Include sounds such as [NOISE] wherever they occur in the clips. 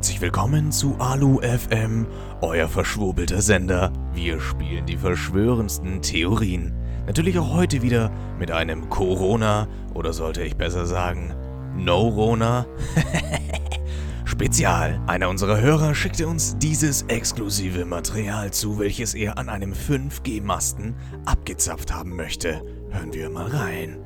Herzlich willkommen zu Alu FM, euer verschwurbelter Sender. Wir spielen die verschwörendsten Theorien. Natürlich auch heute wieder mit einem Corona oder sollte ich besser sagen No-Rona [LAUGHS] Spezial. Einer unserer Hörer schickte uns dieses exklusive Material zu, welches er an einem 5G-Masten abgezapft haben möchte. Hören wir mal rein.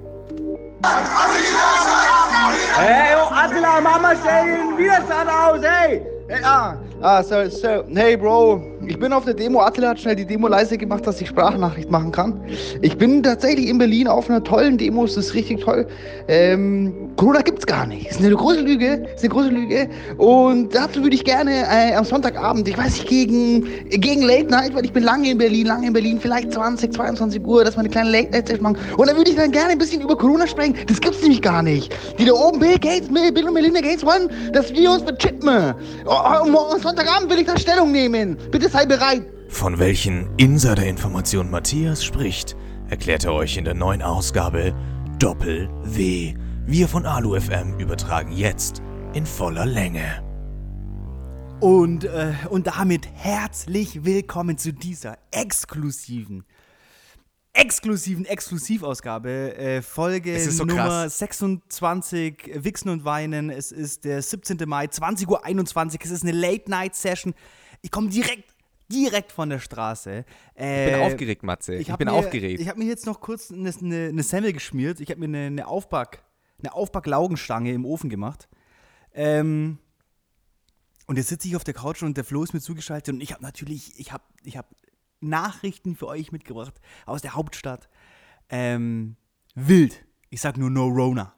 Hey, oh, Attila, Mama, stell den Widerstand aus, hey! Hey, ah, ah, so, so, hey, Bro, ich bin auf der Demo. Attila hat schnell die Demo leise gemacht, dass ich Sprachnachricht machen kann. Ich bin tatsächlich in Berlin auf einer tollen Demo, es ist richtig toll. Ähm, Corona gibt's gar nicht. Ist eine große Lüge, ist eine große Lüge. Und dazu würde ich gerne äh, am Sonntagabend, ich weiß nicht, gegen, gegen Late Night, weil ich bin lange in Berlin, lange in Berlin, vielleicht 20, 22 Uhr, dass wir eine kleine Late Night Session machen. Und dann würde ich dann gerne ein bisschen über Corona sprechen. Das gibt's nämlich gar nicht. Die da oben, Bill Gates, Bill und Melinda Gates wollen, dass wir uns bechippen. Oh, oh, Sonntagabend will ich da Stellung nehmen. Bitte sei bereit. Von welchen Insider-Informationen Matthias spricht, erklärt er euch in der neuen Ausgabe Doppel W. Wir von Alu FM übertragen jetzt in voller Länge. Und, äh, und damit herzlich willkommen zu dieser exklusiven, exklusiven Exklusivausgabe, äh, Folge so Nummer krass. 26, Wichsen und Weinen. Es ist der 17. Mai, 20.21 Uhr. Es ist eine Late-Night-Session. Ich komme direkt, direkt von der Straße. Äh, Ich bin aufgeregt, Matze. Ich, hab bin mir, aufgeregt. Ich habe mir jetzt noch kurz eine, eine, eine Semmel geschmiert. Ich habe mir eine, eine Aufback, eine Aufbacklaugenstange im Ofen gemacht. Ähm, und jetzt sitze ich auf der Couch und der Flo ist mir zugeschaltet und ich habe natürlich, ich habe ich hab Nachrichten für euch mitgebracht aus der Hauptstadt. Ähm, wild. Ich sag nur No Rona.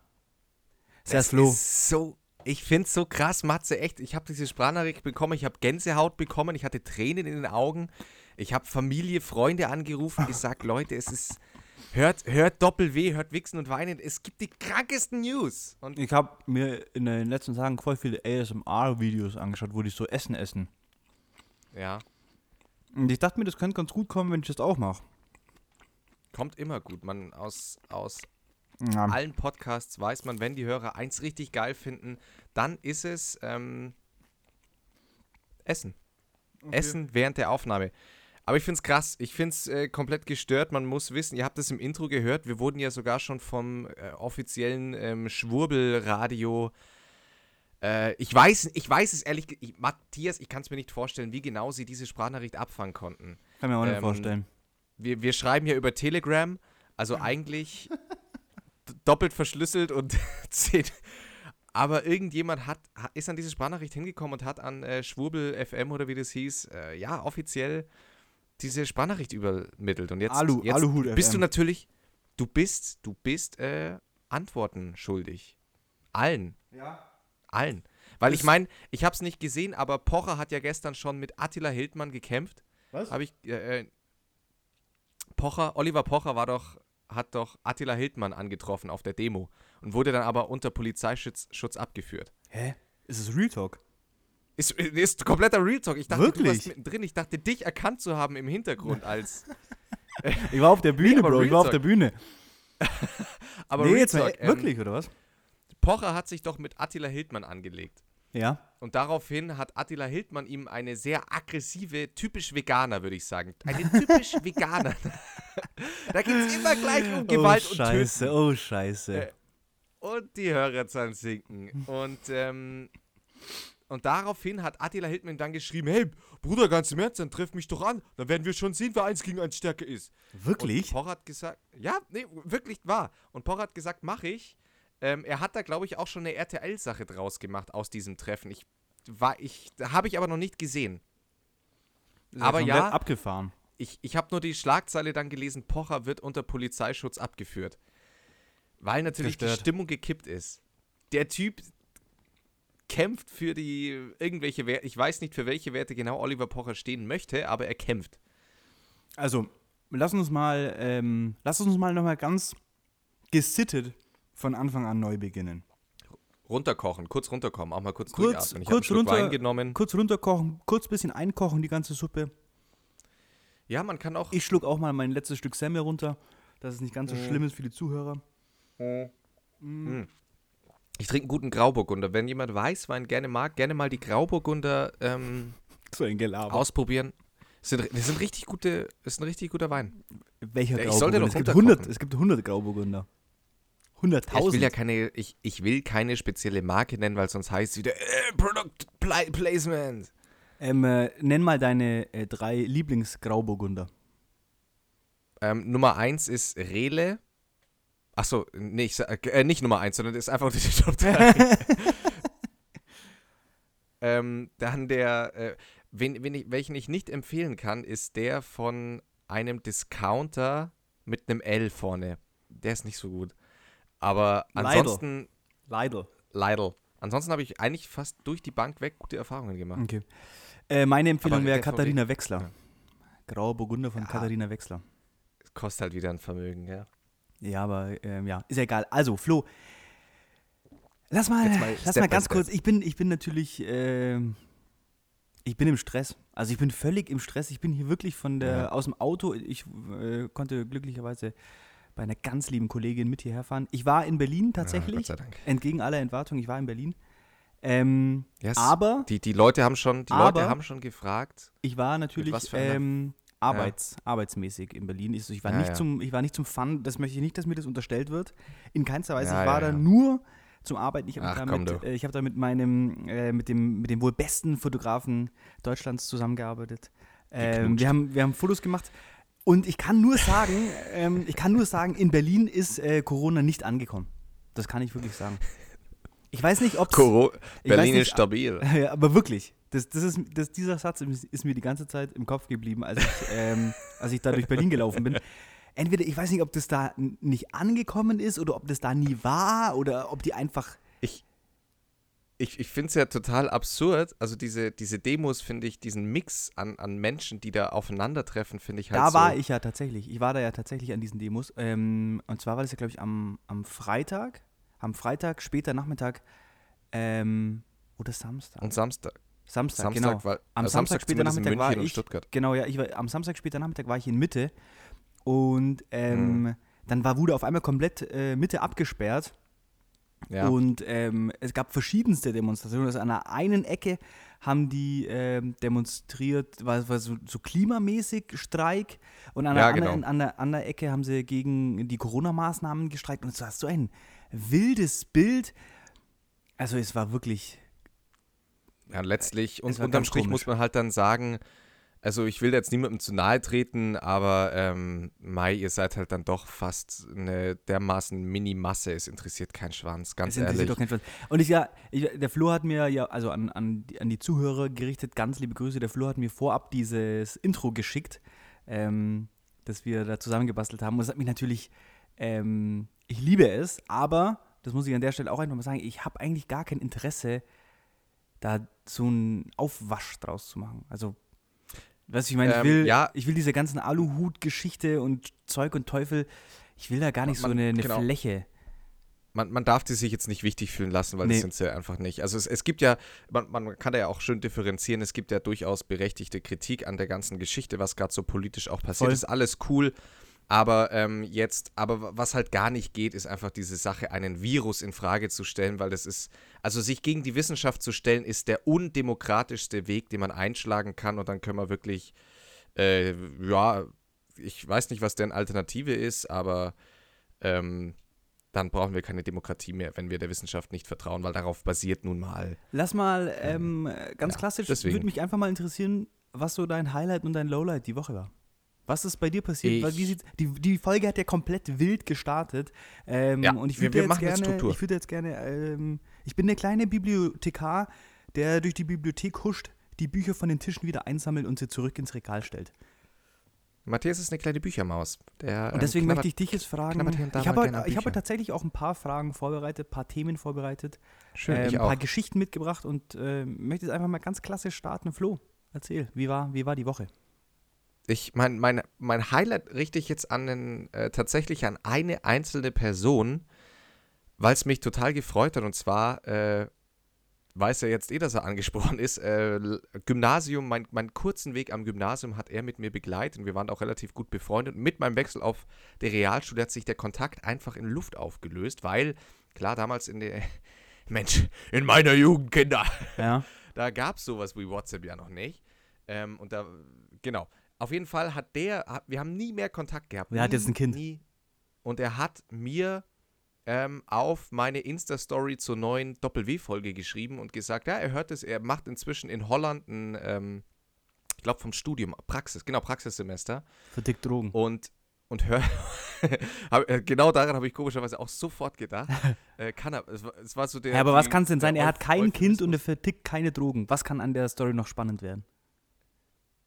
Sehr das Flo. ist so, ich finde es so krass, Matze, echt. Ich habe diese Sprachnachricht bekommen, ich habe Gänsehaut bekommen, ich hatte Tränen in den Augen. Ich habe Familie, Freunde angerufen, gesagt, [LAUGHS] Leute, es ist, hört, hört Doppel-W, hört Wichsen und Weinen. Es gibt die krankesten News. Und Ich habe mir in den letzten Tagen voll viele ASMR-Videos angeschaut, wo die so Essen essen. ja, Und ich dachte mir, das könnte ganz gut kommen, wenn ich das auch mache. kommt immer gut. Man aus, aus Ja. allen Podcasts weiß man, wenn die Hörer eins richtig geil finden, dann ist es ähm, Essen. Essen während der Aufnahme. Aber ich finde es krass. Ich finde es äh, komplett gestört. Man muss wissen, ihr habt es im Intro gehört, wir wurden ja sogar schon vom äh, offiziellen ähm, Schwurbelradio. Äh, ich, weiß, ich weiß es ehrlich, ich, Matthias, ich kann es mir nicht vorstellen, wie genau sie diese Sprachnachricht abfangen konnten. Kann mir auch nicht Ähm, vorstellen. Wir, wir schreiben ja über Telegram, also [LAUGHS] eigentlich doppelt verschlüsselt und [LAUGHS] zehn. Aber irgendjemand hat, ha- ist an diese Sprachnachricht hingekommen und hat an äh, Schwurbel FM oder wie das hieß, äh, ja, offiziell diese Sprachnachricht übermittelt. Und jetzt, Alu- jetzt Aluhut bist du natürlich, du bist, du bist äh, Antworten schuldig. Allen. Ja. Allen. Weil ich meine, ich habe es nicht gesehen, aber Pocher hat ja gestern schon mit Attila Hildmann gekämpft. Was? Habe ich. Äh, äh, Pocher, Oliver Pocher war doch, hat doch Attila Hildmann angetroffen auf der Demo und wurde dann aber unter Polizeischutz Schutz abgeführt. Hä? Ist es Real Talk? Ist, ist kompletter Real Talk. Ich dachte, du Wirklich? warst mittendrin. Ich dachte, dich erkannt zu haben im Hintergrund [LAUGHS] als. Ich war auf der [LAUGHS] Bühne, aber Bro. Ich war auf der Bühne. [LAUGHS] Aber nee, Real jetzt Talk, ähm, wirklich, oder was? Pocher hat sich doch mit Attila Hildmann angelegt. Ja. Und daraufhin hat Attila Hildmann ihm eine sehr aggressive, typisch Veganer, würde ich sagen. Eine typisch Veganer. [LAUGHS] da geht es immer gleich um Gewalt oh, und Scheiße, Töten. oh, Scheiße. Äh, Und die Hörerzahlen sinken. Und, ähm, und daraufhin hat Attila Hildmann dann geschrieben: Hey, Bruder, ganz im Ernst, dann treff mich doch an. Dann werden wir schon sehen, wer eins gegen eins stärker ist. Wirklich? Und Pocher hat gesagt, ja, nee, wirklich wahr. Und Pocher hat gesagt, mach ich. Ähm, er hat da, glaube ich, auch schon eine RTL-Sache draus gemacht aus diesem Treffen. Ich war, ich, habe ich aber noch nicht gesehen. Aber ja- abgefahren. Ich, ich habe nur die Schlagzeile dann gelesen, Pocher wird unter Polizeischutz abgeführt. Weil natürlich die Gestört. Stimmung gekippt ist. Der Typ kämpft für die irgendwelche Werte, ich weiß nicht, für welche Werte genau Oliver Pocher stehen möchte, aber er kämpft. Also, lass uns mal, ähm, lass uns mal nochmal ganz gesittet von Anfang an neu beginnen. Runterkochen, kurz runterkommen, auch mal kurz, Kurz- durchatmen. Ich kurz runter- Wein genommen. Kurz runterkochen, kurz bisschen einkochen, die ganze Suppe. Ja, man kann auch. Ich schluck auch mal mein letztes Stück Semmel runter, dass es nicht ganz so schlimm ist für die Zuhörer. Ich trinke einen guten Grauburgunder. Wenn jemand Weißwein gerne mag, gerne mal die Grauburgunder ähm, So ausprobieren. Das sind, das sind richtig gute, das ist ein richtig guter Wein. Welcher ich Grauburgunder? Es gibt runterkochen. 100, es gibt 100 Grauburgunder. 100.000. Ja, ich will ja keine, ich, ich will keine spezielle Marke nennen, weil sonst heißt es wieder äh, Product Pla Placement. Ähm, äh, nenn mal deine äh, drei Lieblingsgrauburgunder. Ähm, Nummer eins ist Rele. Achso, nee, ich sag, äh, nicht Nummer eins, sondern das ist einfach unter die Top 3. [LAUGHS] ähm, dann der, äh, wen, wen ich, welchen ich nicht empfehlen kann, ist der von einem Discounter mit einem L vorne. Der ist nicht so gut. Aber Lidl. ansonsten, Lidl. Lidl. Ansonsten habe ich eigentlich fast durch die Bank weg gute Erfahrungen gemacht. Okay. Äh, meine Empfehlung wäre Katharina Wechsler. Ja. Grauer Burgunder von Ja. Katharina Wechsler. Kostet halt wieder ein Vermögen, ja. Ja, aber ähm, ja, ist ja egal. Also, Flo, lass mal, mal lass Step mal ganz kurz. Ich bin, ich bin natürlich, ähm, ich bin im Stress. Also ich bin völlig im Stress. Ich bin hier wirklich von der, Ja. aus dem Auto. Ich äh, konnte glücklicherweise bei einer ganz lieben Kollegin mit hierher fahren. Ich war in Berlin Ja, tatsächlich, Gott sei Dank. entgegen aller Erwartungen. Ich war in Berlin. Ähm, Yes. aber Die, die Leute haben schon, die Aber- Leute haben schon gefragt. Ich war natürlich ähm, arbeits, arbeitsmäßig in Berlin. Ich, ich, war Ja, nicht ja. Zum, ich war nicht zum Fun, das möchte ich nicht, dass mir das unterstellt wird. In keinster Weise. Ja, ich war ja, da ja. nur zum Arbeiten. Ich habe da, äh, hab da mit meinem, äh, mit, dem, mit dem wohl besten Fotografen Deutschlands zusammengearbeitet. Ähm, wir, haben, wir haben Fotos gemacht. Und ich kann nur sagen, ähm, ich kann nur sagen, in Berlin ist äh, Corona nicht angekommen. Das kann ich wirklich sagen. Ich weiß nicht, ob Berlin nicht, ist stabil. [LAUGHS] ja, aber wirklich. Das, das ist, das, dieser Satz ist mir die ganze Zeit im Kopf geblieben, als ich, ähm, [LAUGHS] als ich da durch Berlin gelaufen bin. Entweder, ich weiß nicht, ob das da nicht angekommen ist oder ob das da nie war oder ob die einfach. Ich, ich, ich finde es ja total absurd. Also diese, diese Demos finde ich, diesen Mix an, an Menschen, die da aufeinandertreffen, finde ich halt da so. war ich ja tatsächlich. Ich war da ja tatsächlich an diesen Demos. Ähm, und zwar war das ja, glaube ich, am, am Freitag. Am Freitag, später Nachmittag. Ähm, oder Samstag. Und Samstag. Samstag, Samstag genau. war, Am also Samstag, später zumindest in Nachmittag war ich. Stuttgart. Genau, ja, ich war, am Samstag später Nachmittag war ich in Mitte und ähm, dann war wurde auf einmal komplett äh, Mitte abgesperrt Ja. und ähm, es gab verschiedenste Demonstrationen. Also an der einen Ecke haben die ähm, demonstriert, war, war so, so klimamäßig Streik und an der, Ja, anderen, genau. an, der, an der Ecke haben sie gegen die Corona-Maßnahmen gestreikt und es war so ein wildes Bild. Also es war wirklich Ja, letztlich, und unterm Strich komisch. muss man halt dann sagen, also ich will jetzt niemandem zu nahe treten, aber ähm, Mai, ihr seid halt dann doch fast eine dermaßen Mini-Masse, es interessiert keinen Schwanz, ganz Es interessiert ehrlich. doch keinen Schwanz. Und ich ja, ich, der Flo hat mir ja, also an, an, die, an die Zuhörer gerichtet, ganz liebe Grüße. Der Flo hat mir vorab dieses Intro geschickt, ähm, das wir da zusammengebastelt haben. Und das hat mich natürlich, ähm, ich liebe es, aber, das muss ich an der Stelle auch einfach mal sagen, ich habe eigentlich gar kein Interesse, da so einen Aufwasch draus zu machen. Also, weißt du, ich meine, ich Ähm, will, ja. ich will diese ganzen Aluhut-Geschichte und Zeug und Teufel, ich will da gar nicht so Man- eine, eine genau. Fläche. Man, man darf die sich jetzt nicht wichtig fühlen lassen, weil Nee. das sind sie ja einfach nicht. Also es, es gibt ja, man, man kann da ja auch schön differenzieren, es gibt ja durchaus berechtigte Kritik an der ganzen Geschichte, was gerade so politisch auch passiert Voll. ist. Alles cool. Aber ähm, jetzt, aber was halt gar nicht geht, ist einfach diese Sache, einen Virus in Frage zu stellen, weil das ist, also sich gegen die Wissenschaft zu stellen, ist der undemokratischste Weg, den man einschlagen kann und dann können wir wirklich, äh, ja, ich weiß nicht, was deren Alternative ist, aber ähm, dann brauchen wir keine Demokratie mehr, wenn wir der Wissenschaft nicht vertrauen, weil darauf basiert nun mal. Lass mal ähm, ganz ja, klassisch, würde mich einfach mal interessieren, was so dein Highlight und dein Lowlight die Woche war. Was ist bei dir passiert? Ich- die, die Folge hat ja komplett wild gestartet. Ähm, Ja, und ich würde jetzt gerne, Struktur. ich würde jetzt gerne, ähm, ich bin der kleine Bibliothekar, der durch die Bibliothek huscht, die Bücher von den Tischen wieder einsammelt und sie zurück ins Regal stellt. Matthias ist eine kleine Büchermaus. Der, Und deswegen ähm, möchte ich dich jetzt fragen. Ich habe ich habe tatsächlich auch ein paar Fragen vorbereitet, ein paar Themen vorbereitet, Schön, ähm, ich ein paar auch. Geschichten mitgebracht und äh, möchte jetzt einfach mal ganz klassisch starten. Flo, erzähl, wie war, wie war die Woche? Ich, mein, mein, mein Highlight richte ich jetzt an einen, äh, tatsächlich an eine einzelne Person, weil es mich total gefreut hat. Und zwar äh, weiß er jetzt eh, dass er angesprochen ist. Äh, Gymnasium, mein, meinen kurzen Weg am Gymnasium hat er mit mir begleitet. Wir waren auch relativ gut befreundet. Und mit meinem Wechsel auf die Realschule hat sich der Kontakt einfach in Luft aufgelöst, weil, klar, damals in der, [LAUGHS] Mensch, in meiner Jugend, Kinder. Ja. Da gab es sowas wie WhatsApp ja noch nicht. Ähm, und da, genau. Auf jeden Fall hat der, wir haben nie mehr Kontakt gehabt. Der hat jetzt ein Kind. Nie. Und er hat mir ähm, auf meine Insta-Story zur neuen Doppel-W-Folge geschrieben und gesagt, ja, er hört es, er macht inzwischen in Holland ein, ähm, ich glaube vom Studium, Praxis, genau, Praxissemester. Für dick Drogen. Und, und hör, [LAUGHS] äh, genau daran habe ich komischerweise auch sofort gedacht. [LAUGHS] äh, kann er, es war, so der. Ja, aber was kann es denn sein? Er hat kein Kind und er vertickt keine Drogen. Was kann an der Story noch spannend werden?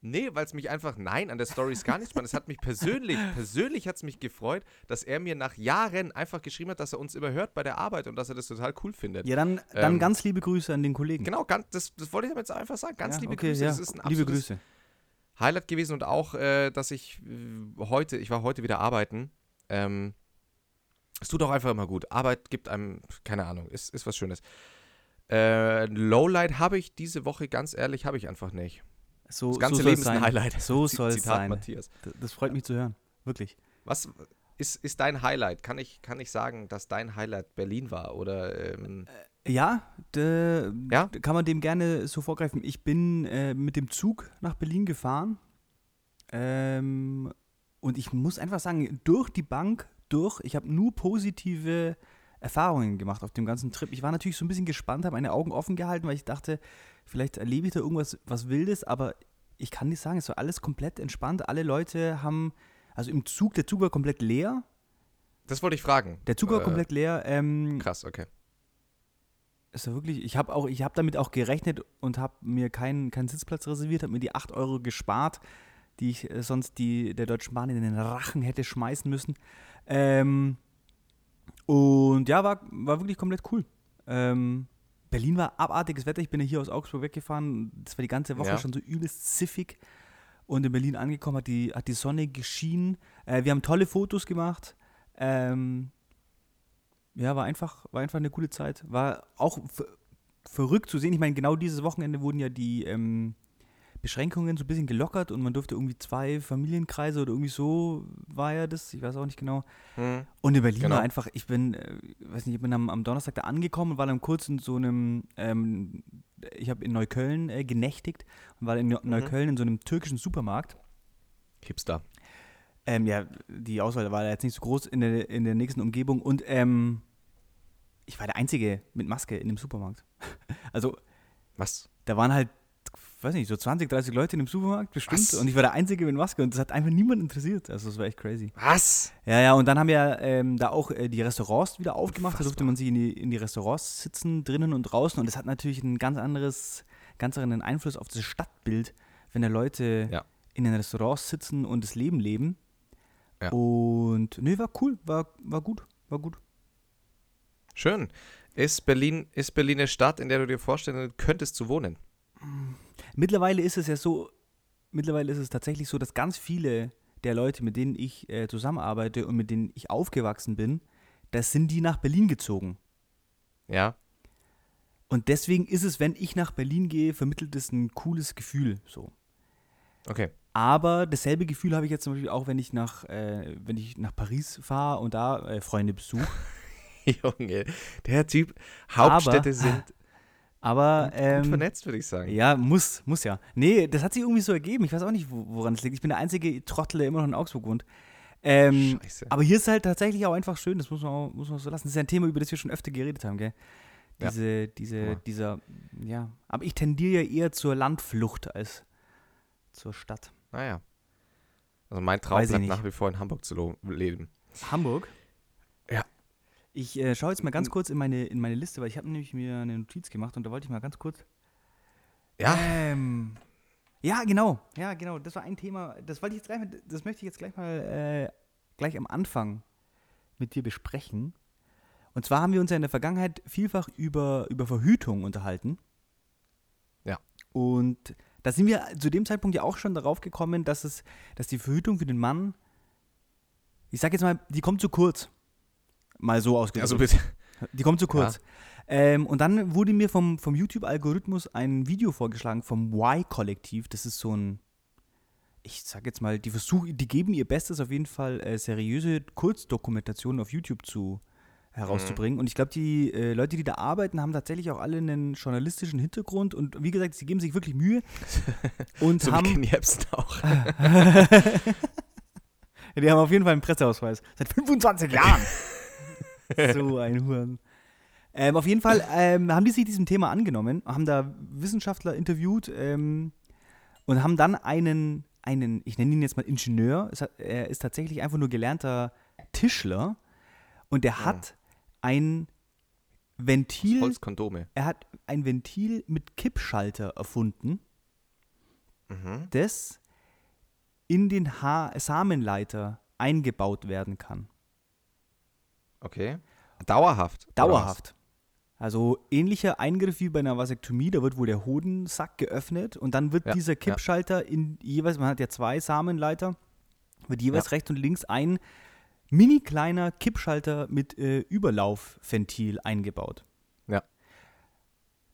Nee, weil es mich einfach, nein, an der Story ist gar nicht spannend. Es hat mich persönlich, persönlich hat es mich gefreut, dass er mir nach Jahren einfach geschrieben hat, dass er uns immer hört bei der Arbeit und dass er das total cool findet. Ja, dann, dann Ähm, ganz liebe Grüße an den Kollegen. Genau, ganz, das, das wollte ich damit einfach sagen. Ganz Ja, liebe okay, Grüße. Ja, Das ist ein liebe Grüße. Highlight gewesen und auch, äh, dass ich äh, heute, ich war heute wieder arbeiten. Ähm, es tut auch einfach immer gut. Arbeit gibt einem, keine Ahnung, ist, ist was Schönes. Äh, Lowlight habe ich diese Woche, ganz ehrlich, habe ich einfach nicht. So, Das ganze so Leben ist ein sein. Highlight. So [LAUGHS] soll es sein. Matthias. D- Das freut mich zu hören. Wirklich. Was ist, ist dein Highlight? Kann ich, kann ich sagen, dass dein Highlight Berlin war? Oder ähm, Ja, d- Ja? kann man dem gerne so vorgreifen. Ich bin äh, mit dem Zug nach Berlin gefahren. Ähm, und ich muss einfach sagen, durch die Bank, durch, ich habe nur positive Erfahrungen gemacht auf dem ganzen Trip. Ich war natürlich so ein bisschen gespannt, habe meine Augen offen gehalten, weil ich dachte, vielleicht erlebe ich da irgendwas was Wildes, aber ich kann nicht sagen, es war alles komplett entspannt. Alle Leute haben, also im Zug, der Zug war komplett leer. das wollte ich fragen. Der Zug war Äh, komplett leer. Ähm, Krass, okay. ist ja wirklich, ich habe auch, ich habe damit auch gerechnet und habe mir keinen, keinen Sitzplatz reserviert, habe mir die 8 Euro gespart, die ich äh, sonst die, der Deutschen Bahn in den Rachen hätte schmeißen müssen. Ähm, und ja, war, war wirklich komplett cool. Ähm, Berlin war abartiges Wetter. Ich bin ja hier aus Augsburg weggefahren. Das war die ganze Woche Ja. schon so übelst ziffig. Und in Berlin angekommen hat die, hat die Sonne geschienen. Äh, wir haben tolle Fotos gemacht. Ähm, ja, war einfach, war einfach eine coole Zeit. War auch ver verrückt zu sehen. Ich meine, genau dieses Wochenende wurden ja die ähm, Beschränkungen so ein bisschen gelockert und man durfte irgendwie zwei Familienkreise oder irgendwie so war ja das, ich weiß auch nicht genau. Hm. Und in Berlin Genau. war einfach, ich bin, äh, weiß nicht, ich bin am, am Donnerstag da angekommen und war dann kurz in so einem, ähm, ich habe in Neukölln äh, genächtigt und war in Mhm. Neukölln in so einem türkischen Supermarkt. Hipster. Ähm, ja, die Auswahl war jetzt nicht so groß in der, in der nächsten Umgebung und ähm, ich war der Einzige mit Maske in dem Supermarkt. [LAUGHS] Also, Was? da waren halt, weiß nicht, so 20, 30 Leute in dem Supermarkt bestimmt Was? und ich war der Einzige mit Maske und das hat einfach niemand interessiert. Also, das war echt crazy. Was? Ja, ja, und dann haben wir ähm, da auch äh, die Restaurants wieder aufgemacht. Da durfte man sich in die, in die Restaurants sitzen, drinnen und draußen. Und das hat natürlich einen ganz anderes, ganz anderen Einfluss auf das Stadtbild, wenn da Leute Ja. in den Restaurants sitzen und das Leben leben. Ja. Und nee, war cool, war, war gut, war gut. Schön. Ist Berlin, ist Berlin eine Stadt, in der du dir vorstellen könntest zu wohnen? Mittlerweile ist es ja so, mittlerweile ist es tatsächlich so, dass ganz viele der Leute, mit denen ich äh, zusammenarbeite und mit denen ich aufgewachsen bin, das sind die nach Berlin gezogen. Ja. Und deswegen ist es, wenn ich nach Berlin gehe, vermittelt es ein cooles Gefühl. So. Okay. Aber dasselbe Gefühl habe ich jetzt zum Beispiel auch, wenn ich nach, äh, wenn ich nach Paris fahre und da äh, Freunde besuche. [LAUGHS] Junge, der Typ, Hauptstädte sind Aber gut ähm, vernetzt, würde ich sagen. ja, muss, muss ja. Nee, das hat sich irgendwie so ergeben. Ich weiß auch nicht, wo- woran es liegt. Ich bin der einzige Trottel, der immer noch in Augsburg wohnt. Ähm, Scheiße. aber hier ist halt tatsächlich auch einfach schön, das muss man auch, muss man auch so lassen. Das ist ja ein Thema, über das wir schon öfter geredet haben, gell? Ja. Diese, diese, Ja. dieser, ja. Aber ich tendiere ja eher zur Landflucht als zur Stadt. Naja. Also mein Traum Weiß bleibt nach wie vor in Hamburg zu leben. Hamburg? Ich äh, schaue jetzt mal ganz kurz in meine, in meine Liste, weil ich habe nämlich mir eine Notiz gemacht und da wollte ich mal ganz kurz. Ja. Ähm, ja, genau. Ja, genau. Das war ein Thema. Das wollte ich jetzt gleich mal, das möchte ich jetzt gleich mal äh, gleich am Anfang mit dir besprechen. Und zwar haben wir uns ja in der Vergangenheit vielfach über, über Verhütung unterhalten. Ja. Und da sind wir zu dem Zeitpunkt ja auch schon darauf gekommen, dass es, dass die Verhütung für den Mann, ich sag jetzt mal, die kommt zu kurz. Mal so ausgedrückt. Also bitte. Die kommt zu kurz. Ähm, und dann wurde mir vom, vom YouTube-Algorithmus ein Video vorgeschlagen vom Y-Kollektiv. Das ist so ein, ich sag jetzt mal, die versuchen, die geben ihr Bestes auf jeden Fall, äh, seriöse Kurzdokumentationen auf YouTube zu herauszubringen. Und ich glaube, die äh, Leute, die da arbeiten, haben tatsächlich auch alle einen journalistischen Hintergrund. Und wie gesagt, sie geben sich wirklich Mühe. [LAUGHS] Und So wie haben, Kenny Jebsen auch. [LAUGHS] die haben auf jeden Fall einen Presseausweis. Seit 25 Jahren. [LAUGHS] [LAUGHS] so ein Huren. Ähm, auf jeden Fall ähm, haben die sich diesem Thema angenommen, haben da Wissenschaftler interviewt ähm, und haben dann einen, einen, ich nenne ihn jetzt mal Ingenieur, hat, er ist tatsächlich einfach nur gelernter Tischler und der hat ein Ventil, Holzkondome. er hat ein Ventil mit Kippschalter erfunden, Mhm. das in den ha Samenleiter eingebaut werden kann. Okay. Dauerhaft. Dauerhaft. Also ähnlicher Eingriff wie bei einer Vasektomie, da wird wohl der Hodensack geöffnet und dann wird Ja, dieser ja. Kippschalter in jeweils, man hat ja zwei Samenleiter, wird jeweils Ja. rechts und links ein mini kleiner Kippschalter mit äh, Überlaufventil eingebaut. Ja.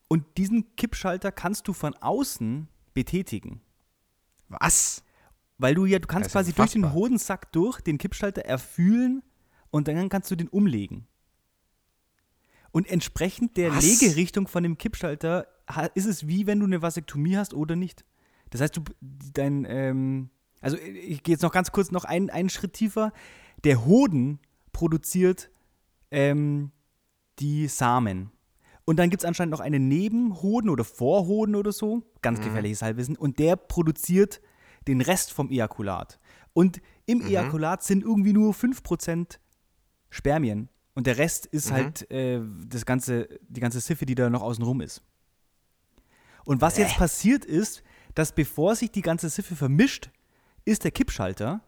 Und diesen Kippschalter kannst du von außen betätigen. Was? Weil du ja, du kannst ja quasi durch den unfassbar. Hodensack durch den Kippschalter erfühlen und dann kannst du den umlegen. Und entsprechend der Was? Legerichtung von dem Kippschalter ha- ist es wie wenn du eine Vasektomie hast oder nicht. Das heißt, du dein, ähm, also ich gehe jetzt noch ganz kurz noch einen, einen Schritt tiefer. Der Hoden produziert ähm, die Samen. Und dann gibt es anscheinend noch einen Nebenhoden oder Vorhoden oder so, ganz gefährliches Halbwissen, und der produziert den Rest vom Ejakulat. Und im Ejakulat sind irgendwie nur 5% Spermien. Und der Rest ist halt äh, das ganze, die ganze Siffe, die da noch außen rum ist. Und was jetzt passiert ist, dass bevor sich die ganze Siffe vermischt, ist der Kippschalter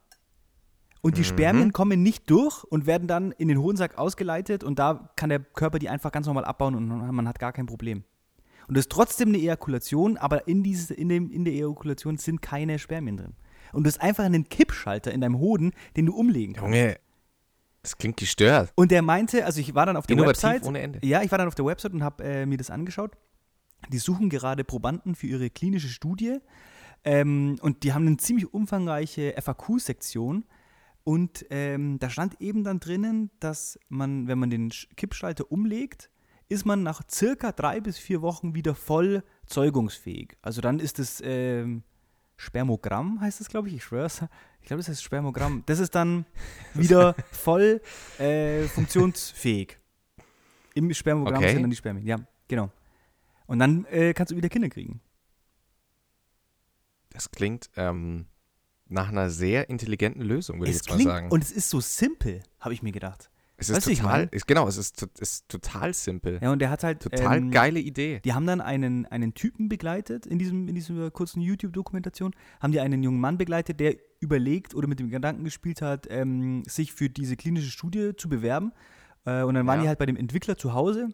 und die Spermien kommen nicht durch und werden dann in den Hodensack ausgeleitet und da kann der Körper die einfach ganz normal abbauen und man hat gar kein Problem. Und das ist trotzdem eine Ejakulation, aber in, dieses, in, dem, in der Ejakulation sind keine Spermien drin. Und du hast einfach einen Kippschalter in deinem Hoden, den du umlegen kannst. Junge, das klingt gestört. Und der meinte, also ich war dann auf der Innovativ Website. ohne Ende. Ja, ich war dann auf der Website und habe äh, mir das angeschaut. Die suchen gerade Probanden für ihre klinische Studie. Ähm, und die haben eine ziemlich umfangreiche FAQ-Sektion. Und ähm, da stand eben dann drinnen, dass man, wenn man den Sch- Kippschalter umlegt, ist man nach circa drei bis vier Wochen wieder voll zeugungsfähig. Also dann ist es ähm, Spermogramm, heißt es, glaube ich. Ich schwör's. Ich glaube, das heißt Spermogramm. Das ist dann wieder [LAUGHS] voll äh, funktionsfähig. Im Spermogramm Okay. sind dann die Spermien. Ja, genau. Und dann äh, kannst du wieder Kinder kriegen. Das klingt ähm, nach einer sehr intelligenten Lösung, würde ich jetzt mal klingt, sagen. und es ist so simpel, habe ich mir gedacht. Es ist weißt total, ist, genau, es ist, ist total simpel. Ja, und der hat halt. Total ähm, geile Idee. Die haben dann einen, einen Typen begleitet in, diesem, in dieser kurzen YouTube-Dokumentation, haben die einen jungen Mann begleitet, der überlegt oder mit dem Gedanken gespielt hat, ähm, sich für diese klinische Studie zu bewerben. Äh, und dann waren Ja. die halt bei dem Entwickler zu Hause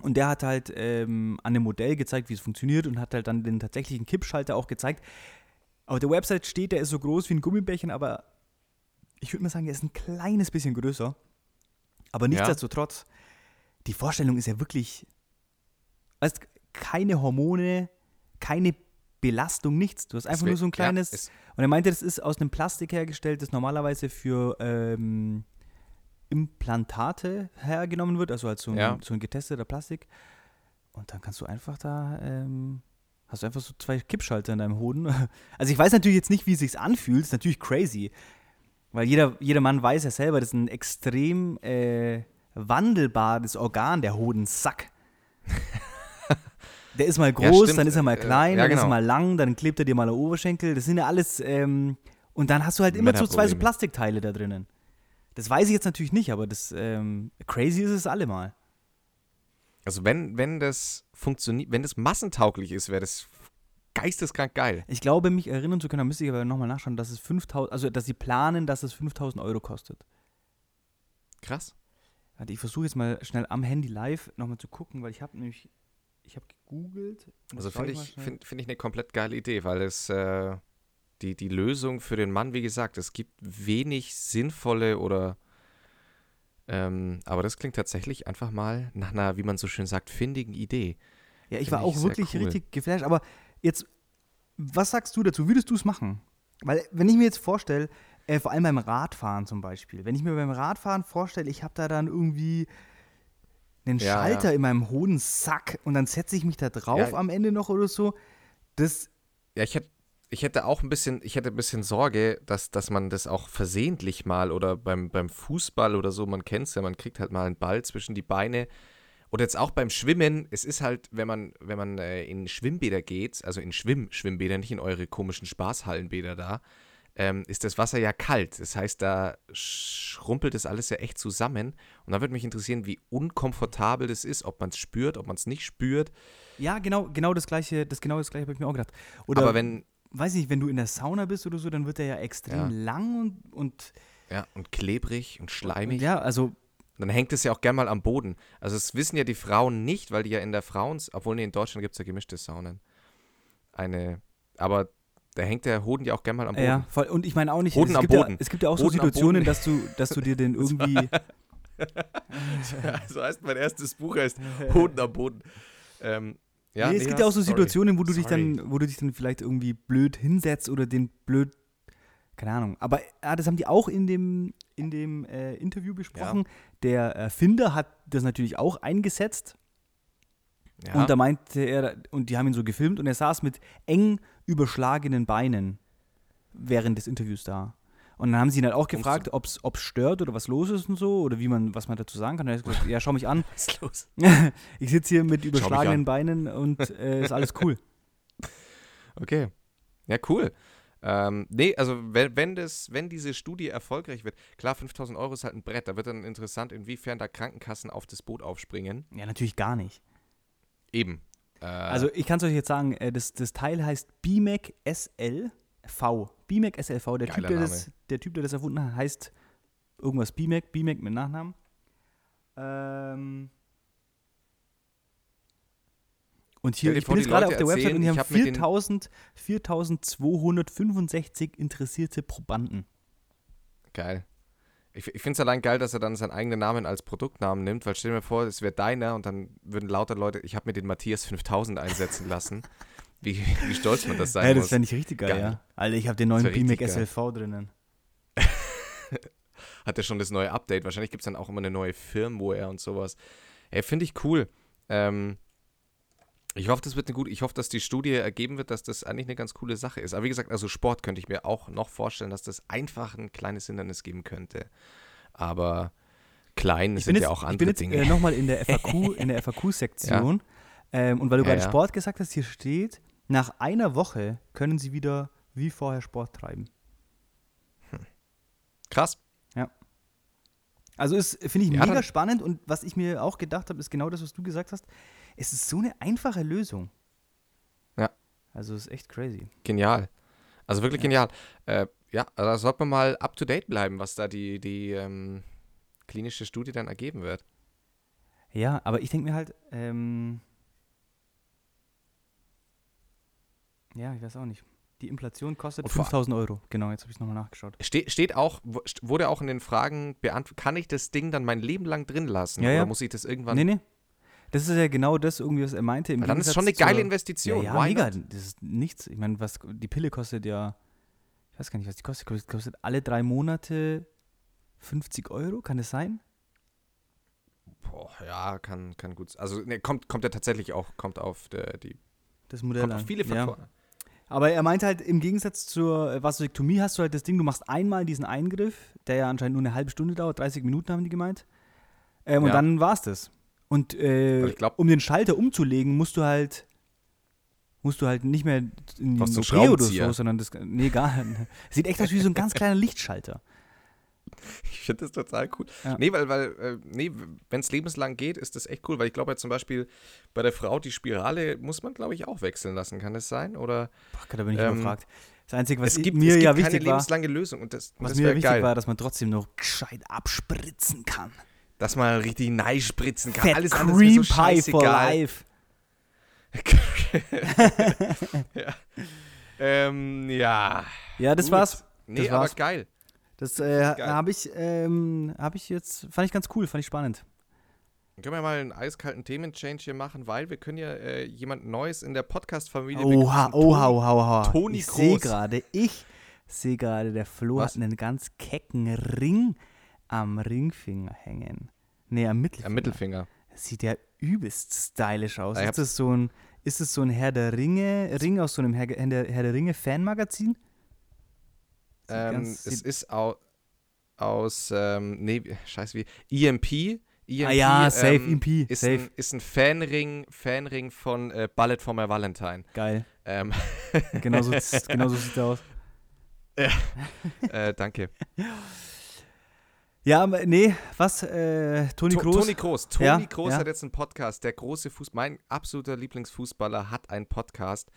und der hat halt ähm, an dem Modell gezeigt, wie es funktioniert und hat halt dann den tatsächlichen Kippschalter auch gezeigt. Auf der Website steht, der ist so groß wie ein Gummibärchen, aber ich würde mal sagen, er ist ein kleines bisschen größer. Aber nichtsdestotrotz, die Vorstellung ist ja wirklich, weißt, keine Hormone, keine Belastung, nichts. Du hast einfach nur so ein ja, kleines. es- und er meinte, das ist aus einem Plastik hergestellt, das normalerweise für ähm, Implantate hergenommen wird, also als so ein, Ja. so ein getesteter Plastik. Und dann kannst du einfach da, ähm, hast du einfach so zwei Kippschalter in deinem Hoden. [LAUGHS] Also ich weiß natürlich jetzt nicht, wie es sich anfühlt, ist natürlich crazy. Weil jeder, jeder Mann weiß ja selber, das ist ein extrem äh, wandelbares Organ, der Hodensack. [LAUGHS] Der ist mal groß, stimmt. dann ist er mal Äh, klein, ja, dann ist er genau. mal lang, dann klebt er dir mal am Oberschenkel. Das sind ja alles, ähm, und dann hast du halt immer so zwei so. Plastikteile da drinnen. Das weiß ich jetzt natürlich nicht, aber das ähm, crazy ist es allemal. Also wenn, wenn das funktioniert, wenn das massentauglich ist, wäre das geisteskrank geil. Ich glaube, mich erinnern zu können, da müsste ich aber nochmal nachschauen, dass es 5000, also dass sie planen, dass es 5000 Euro kostet. Krass. Warte, ich versuche jetzt mal schnell am Handy live nochmal zu gucken, weil ich habe nämlich, ich habe gegoogelt. Also finde ich, find, find ich eine komplett geile Idee, weil es äh, die, die Lösung für den Mann, wie gesagt, es gibt wenig sinnvolle oder ähm, aber das klingt tatsächlich einfach mal nach einer, wie man so schön sagt, findigen Idee. Ja, ich find war ich auch wirklich cool. richtig geflasht. Aber jetzt, was sagst du dazu? Würdest du es machen? Weil, wenn ich mir jetzt vorstelle, Äh, vor allem beim Radfahren zum Beispiel. Wenn ich mir beim Radfahren vorstelle, ich habe da dann irgendwie einen Ja, Schalter ja. in meinem hohen Sack und dann setze ich mich da drauf Ja. am Ende noch oder so. Das, Ja, ich hätte, ich hätte auch ein bisschen, ich hätte ein bisschen Sorge, dass, dass man das auch versehentlich mal oder beim, beim Fußball oder so, man kennt es ja, man kriegt halt mal einen Ball zwischen die Beine. Oder jetzt auch beim Schwimmen, es ist halt, wenn man, wenn man äh, in Schwimmbäder geht, also in Schwimm-Schwimmbäder, nicht in eure komischen Spaßhallenbäder da, ähm, ist das Wasser ja kalt. Das heißt, da schrumpelt das alles ja echt zusammen. Und da würde mich interessieren, wie unkomfortabel das ist, ob man es spürt, ob man es nicht spürt. ja, genau, genau das gleiche, das genau das gleiche habe ich mir auch gedacht. Oder, Aber wenn, weiß nicht, wenn du in der Sauna bist oder so, dann wird der ja extrem Ja. lang und, und ja, und klebrig und schleimig. ja, also Dann hängt es ja auch gern mal am Boden. Also das wissen ja die Frauen nicht, weil die ja in der Frauens, obwohl in Deutschland gibt es ja gemischte Saunen. Eine, aber da hängt der Hoden ja auch gern mal am Boden. Ja, voll. Und ich meine auch nicht, Hoden es, am gibt ja, Boden. es gibt ja auch so Hoden am Situationen, dass du, dass du dir den [LAUGHS] irgendwie. [LAUGHS] so heißt mein erstes Buch, heißt Hoden am Boden. Ähm, ja, nee, es nee, gibt ja auch so. Situationen, wo du dich dann, wo du dich dann vielleicht irgendwie blöd hinsetzt oder den blöd. Keine Ahnung. Aber ja, das haben die auch in dem, in dem äh, Interview besprochen. Der Erfinder hat das natürlich auch eingesetzt. Ja, Und da meinte er, und die haben ihn so gefilmt und er saß mit eng überschlagenen Beinen während des Interviews da. Und dann haben sie ihn halt auch gefragt, ob es stört oder was los ist und so, oder wie man, was man dazu sagen kann. Und er hat gesagt, ja, schau mich an. [LAUGHS] was ist los? [LAUGHS] ich sitze hier mit überschlagenen. Beinen und äh, ist alles cool. [LAUGHS] Okay. Ja, cool. Ähm, nee, also wenn, wenn, das, wenn diese Studie erfolgreich wird, klar, 5000 Euro ist halt ein Brett, da wird dann interessant, inwiefern da Krankenkassen auf das Boot aufspringen. Ja, natürlich gar nicht. Eben. Äh, Also ich kann es euch jetzt sagen, äh, das, das Teil heißt BMAC SLV. BMAC SLV, der typ, der das, der typ, der das erfunden hat, heißt irgendwas BMAC, BMAC mit Nachnamen. Ähm und hier, ich bin jetzt gerade auf der Website und ich haben hab mit den- 4000, 4265 interessierte Probanden. Geil. Ich, ich finde es allein geil, dass er dann seinen eigenen Namen als Produktnamen nimmt, weil stell dir mir vor, es wäre deiner und dann würden lauter Leute, ich habe mir den Matthias 5000 einsetzen lassen. [LAUGHS] Wie, wie stolz man das sein Ja, das muss. fände ich richtig geil, Geil. ja. Alter, ich habe den neuen BMAC. SLV drinnen. [LAUGHS] Hat er schon das neue Update. Wahrscheinlich gibt es dann auch immer eine neue Firmware und sowas. Ey, finde ich cool. Ähm, ich hoffe, das wird eine gute, ich hoffe, dass die Studie ergeben wird, dass das eigentlich eine ganz coole Sache ist. Aber wie gesagt, also Sport könnte ich mir auch noch vorstellen, dass das einfach ein kleines Hindernis geben könnte. Aber klein Ich sind bin ja jetzt, auch ich andere bin jetzt Dinge. äh, nochmal in der [LAUGHS] FAQ, in der FAQ-Sektion. Ähm, und weil du Ja, gerade ja. Sport gesagt hast, hier steht, nach einer Woche können sie wieder wie vorher Sport treiben. Krass. Also ist, finde ich, Ja, mega spannend und was ich mir auch gedacht habe, ist genau das, was du gesagt hast. Es ist so eine einfache Lösung. Ja. Also ist echt crazy. Genial. Also wirklich genial. Äh, ja, also da sollte man mal up to date bleiben, was da die, die ähm, klinische Studie dann ergeben wird. Ja, aber ich denke mir halt, ähm, ja, ich weiß auch nicht. Die Inflation kostet Und vor- 5000 Euro. Genau, jetzt habe ich es nochmal nachgeschaut. Ste steht auch, wurde auch in den Fragen beantwortet, kann ich das Ding dann mein Leben lang drin lassen? Ja, oder ja. muss ich das irgendwann. Nee, nee. Das ist ja genau das, irgendwie, was er meinte. Im Weil dann ist es schon eine geile zur- Investition. Ja, ja mega. not? Das ist nichts. Ich meine, was die Pille kostet ja, ich weiß gar nicht, was die kostet. Kostet, kostet alle drei Monate 50 Euro, kann das sein? Boah, ja, kann, kann gut. Also ne, kommt, kommt ja tatsächlich auch, kommt auf der, die, Das Modell kommt an. auf viele ja. Faktoren. Aber er meinte halt, im Gegensatz zur äh, Vasektomie hast du halt das Ding, du machst einmal diesen Eingriff, der ja anscheinend nur eine halbe Stunde dauert, 30 Minuten haben die gemeint. Ähm, Und Ja. dann war's das. Und äh, ich glaub- um den Schalter umzulegen, musst du halt musst du halt nicht mehr in die OP oder so, sondern das, nee, gar. [LAUGHS] Sieht echt aus wie so ein ganz kleiner Lichtschalter. Ich finde das total cool. Ja. Nee, weil, weil äh, nee, wenn es lebenslang geht, ist das echt cool, weil ich glaube ja zum Beispiel bei der Frau die Spirale muss man, glaube ich, auch wechseln lassen. Kann das sein? Oder Boah, da bin ich Ähm, überfragt. Das Einzige, was gibt, mir es gibt ja keine wichtig lebenslange Lösung und das, und was das mir wichtig geil, war, dass man trotzdem noch gescheit abspritzen kann. Dass man richtig nein spritzen kann. Fat Alles andere ist Cream so Pie for life. [LAUGHS] ja. Ähm, ja. Ja, das Gut. war's. Nee, Das aber war's. geil. Das äh, habe ich, ähm, habe ich jetzt, fand ich ganz cool, fand ich spannend. Dann können wir mal einen eiskalten Themenchange hier machen, weil wir können ja äh, jemand Neues in der Podcast-Familie Oha, begrüßen. oha, oha, oha. Toni ich sehe gerade, ich Sehe gerade, der Flo Was? hat einen ganz kecken Ring am Ringfinger hängen. Nee, am Mittelfinger. Am Mittelfinger. Sieht ja übelst stylisch aus. Ich Ist das so ein, ist das so ein Herr der Ringe, Ring aus so einem Herr, der, Herr der Ringe Fanmagazin? Ähm, ganz- es ist au, aus, ähm, nee, scheiße, wie, EMP. EMP Ah ja, safe, ähm, EMP, Ist, safe. Ein, ist ein Fanring, Fanring von äh, Ballet for My Valentine. Geil. Ähm, Genau [LAUGHS] so, genau so sieht er aus. äh, danke. [LAUGHS] Ja, nee, was? Äh, Toni To- Kroos? Toni Kroos. Toni Ja, Kroos ja. hat jetzt einen Podcast. Der große Fuß, mein absoluter Lieblingsfußballer hat einen Podcast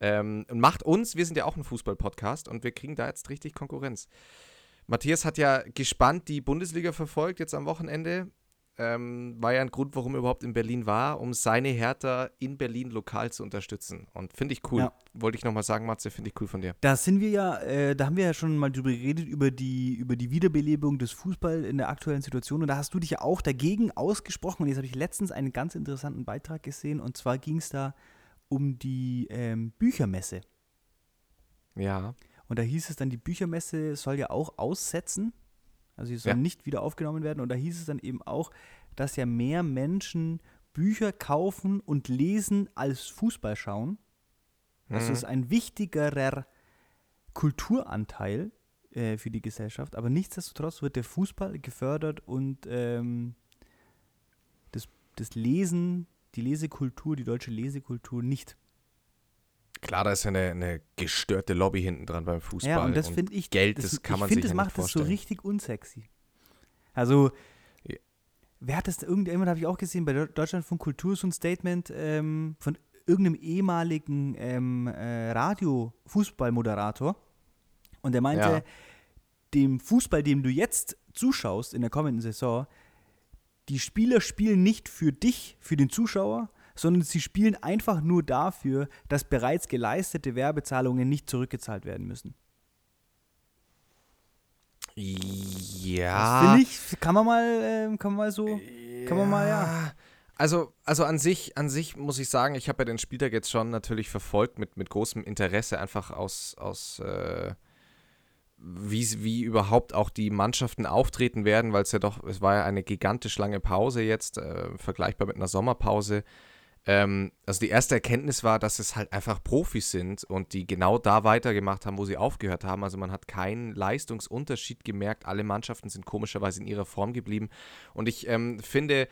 ähm, und macht uns, wir sind ja auch ein Fußball-Podcast und wir kriegen da jetzt richtig Konkurrenz. Matthias hat ja gespannt die Bundesliga verfolgt jetzt am Wochenende. Ähm, war ja ein Grund, warum er überhaupt in Berlin war, um seine Hertha in Berlin lokal zu unterstützen. Und finde ich cool. Ja. Wollte ich nochmal sagen, Matze, finde ich cool von dir. Da sind wir ja, äh, da haben wir ja schon mal drüber geredet, über die, über die Wiederbelebung des Fußball in der aktuellen Situation. Und da hast du dich ja auch dagegen ausgesprochen. Und jetzt habe ich letztens einen ganz interessanten Beitrag gesehen. Und zwar ging es da um die ähm, Büchermesse. Ja. Und da hieß es dann, die Büchermesse soll ja auch aussetzen. Also sie soll Ja. nicht wieder aufgenommen werden. Und da hieß es dann eben auch, dass ja mehr Menschen Bücher kaufen und lesen als Fußball schauen. Das Mhm. ist ein wichtigerer Kulturanteil äh, für die Gesellschaft. Aber nichtsdestotrotz wird der Fußball gefördert und ähm, das, das Lesen, die Lesekultur, die deutsche Lesekultur nicht. Klar, da ist ja eine, eine gestörte Lobby hinten dran beim Fußball. Ja, und das finde ich, Geld, das, das kann man ich finde, sich das ja macht das so richtig unsexy. Also, Ja. wer hat das, irgendjemand habe ich auch gesehen, bei Deu- Deutschland von Kultur so ein Statement ähm, von irgendeinem ehemaligen ähm, äh, Radio-Fußballmoderator und der meinte, Ja. dem Fußball, dem du jetzt zuschaust in der kommenden Saison, die Spieler spielen nicht für dich, für den Zuschauer, sondern sie spielen einfach nur dafür, dass bereits geleistete Werbezahlungen nicht zurückgezahlt werden müssen. Ja. Finde ich, kann man mal, ähm, kann man mal so, kann man mal, ja. Also, also an sich, an sich muss ich sagen, ich habe ja den Spieltag jetzt schon natürlich verfolgt mit, mit großem Interesse, einfach aus, aus äh, wie, wie überhaupt auch die Mannschaften auftreten werden, weil es ja doch, es war ja eine gigantisch lange Pause jetzt, äh, vergleichbar mit einer Sommerpause. Ähm, also die erste Erkenntnis war, dass es halt einfach Profis sind und die genau da weitergemacht haben, wo sie aufgehört haben. Also man hat keinen Leistungsunterschied gemerkt. Alle Mannschaften sind komischerweise in ihrer Form geblieben. Und ich ähm, finde,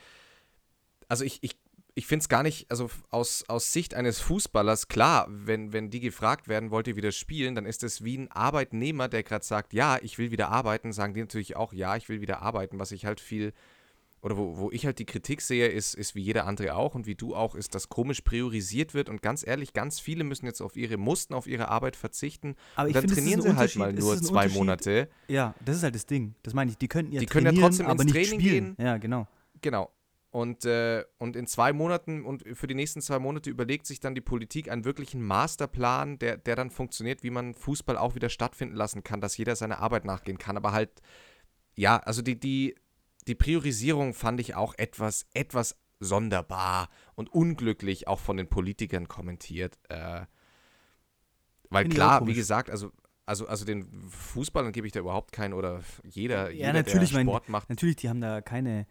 also ich, ich, ich finde es gar nicht, also aus, aus Sicht eines Fußballers, klar, wenn, wenn die gefragt werden, wollt ihr wieder spielen, dann ist es wie ein Arbeitnehmer, der gerade sagt, ja, ich will wieder arbeiten, sagen die natürlich auch, ja, ich will wieder arbeiten, was ich halt viel, oder wo, wo ich halt die Kritik sehe, ist, ist wie jeder andere auch und wie du auch, ist, dass komisch priorisiert wird und ganz ehrlich, ganz viele müssen jetzt auf ihre, mussten auf ihre Arbeit verzichten Aber und ich dann finde, es ist trainieren sie halt mal es nur zwei. Monate. Ja, das ist halt das Ding. Das meine ich. Die könnten ja Die können ja trainieren, trotzdem aber ins nicht Training spielen. gehen. Ja, genau. Genau. Und, äh, und in zwei Monaten und für die nächsten zwei Monate überlegt sich dann die Politik einen wirklichen Masterplan, der, der dann funktioniert, wie man Fußball auch wieder stattfinden lassen kann, dass jeder seiner Arbeit nachgehen kann. Aber halt, ja, also die, die, die Priorisierung fand ich auch etwas, etwas sonderbar und unglücklich auch von den Politikern kommentiert. Äh, weil auch klar, wie gesagt, also, also, also den Fußballern gebe ich da überhaupt keinen oder jeder, Ja, jeder natürlich, der mein- Sport macht, Natürlich, die haben da keine,